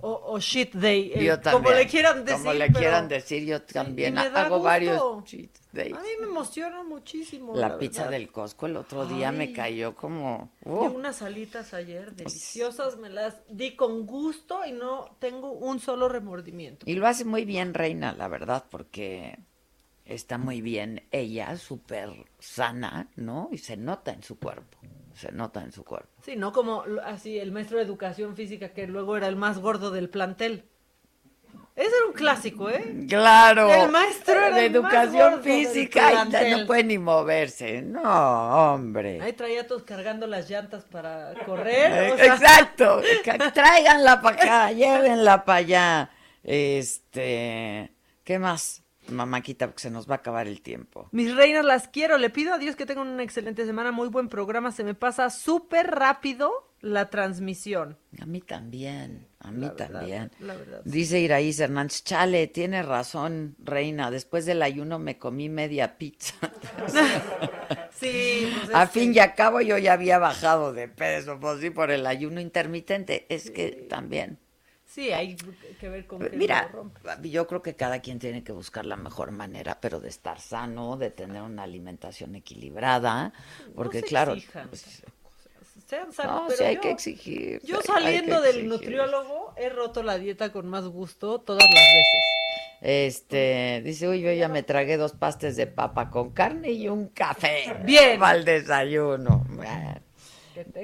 I: O, shit day, eh, como le quieran decir.
A: Como le quieran decir, yo también hago varios cheat days.
I: A mí me emociona muchísimo.
A: La, pizza del Costco el otro día me cayó como...
I: Uh. unas alitas ayer deliciosas, me las di con gusto y no tengo un solo remordimiento.
A: Y lo hace muy bien Reina, la verdad, porque está muy bien ella, súper sana, ¿no? Y se nota en su cuerpo se nota en su cuerpo.
I: Sí, no como así el maestro de educación física que luego era el más gordo del plantel. Ese era un clásico, ¿eh?
A: Claro.
I: El maestro
A: de educación física y no puede ni moverse. No, hombre.
I: Ahí traía todos cargando las llantas para correr.
A: Exacto. Tráiganla para acá, llévenla para allá. Este, ¿qué más? Mamáquita, porque se nos va a acabar el tiempo.
I: Mis reinas, las quiero. Le pido a Dios que tengan una excelente semana, muy buen programa. Se me pasa súper rápido la transmisión.
A: A mí también, a mí también. Dice Iraíz Hernández, chale, tiene razón, reina. Después del ayuno me comí media pizza.
I: sí. Pues
A: a fin y a cabo yo ya había bajado de peso, pues sí, por el ayuno intermitente. Es que también
I: Sí, hay que ver con qué
A: Mira, yo creo que cada quien tiene que buscar la mejor manera, pero de estar sano, de tener una alimentación equilibrada, porque claro, pues,
I: sean sanos, pero
A: hay que exigir.
I: Yo saliendo del nutriólogo he roto la dieta con más gusto todas las veces.
A: Este, dice, uy, yo ya me tragué dos pastes de papa con carne y un café.
I: Bien.
A: Al desayuno.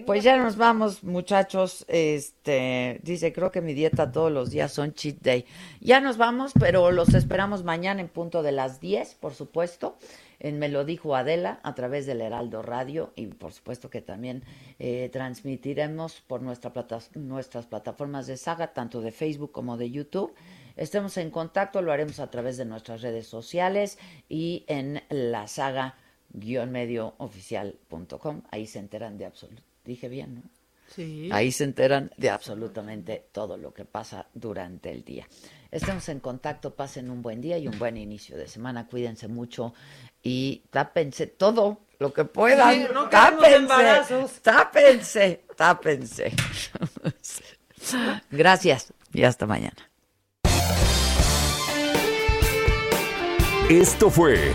A: Pues ya nos vamos, muchachos. Este, dice, creo que mi dieta todos los días son cheat day. Ya nos vamos, pero los esperamos mañana en punto de las 10, por supuesto. Me lo dijo Adela a través del Heraldo Radio y por supuesto que también eh, transmitiremos por nuestra plata nuestras plataformas de saga, tanto de Facebook como de YouTube. Estemos en contacto, lo haremos a través de nuestras redes sociales y en la saga guionmediooficial.com. Ahí se enteran de absoluto. Dije bien, ¿no?
I: Sí.
A: Ahí se enteran de absolutamente todo lo que pasa durante el día. Estemos en contacto, pasen un buen día y un buen inicio de semana. Cuídense mucho y tápense todo lo que puedan.
I: no
A: tápense, tápense, tápense. Gracias y hasta mañana.
E: Esto fue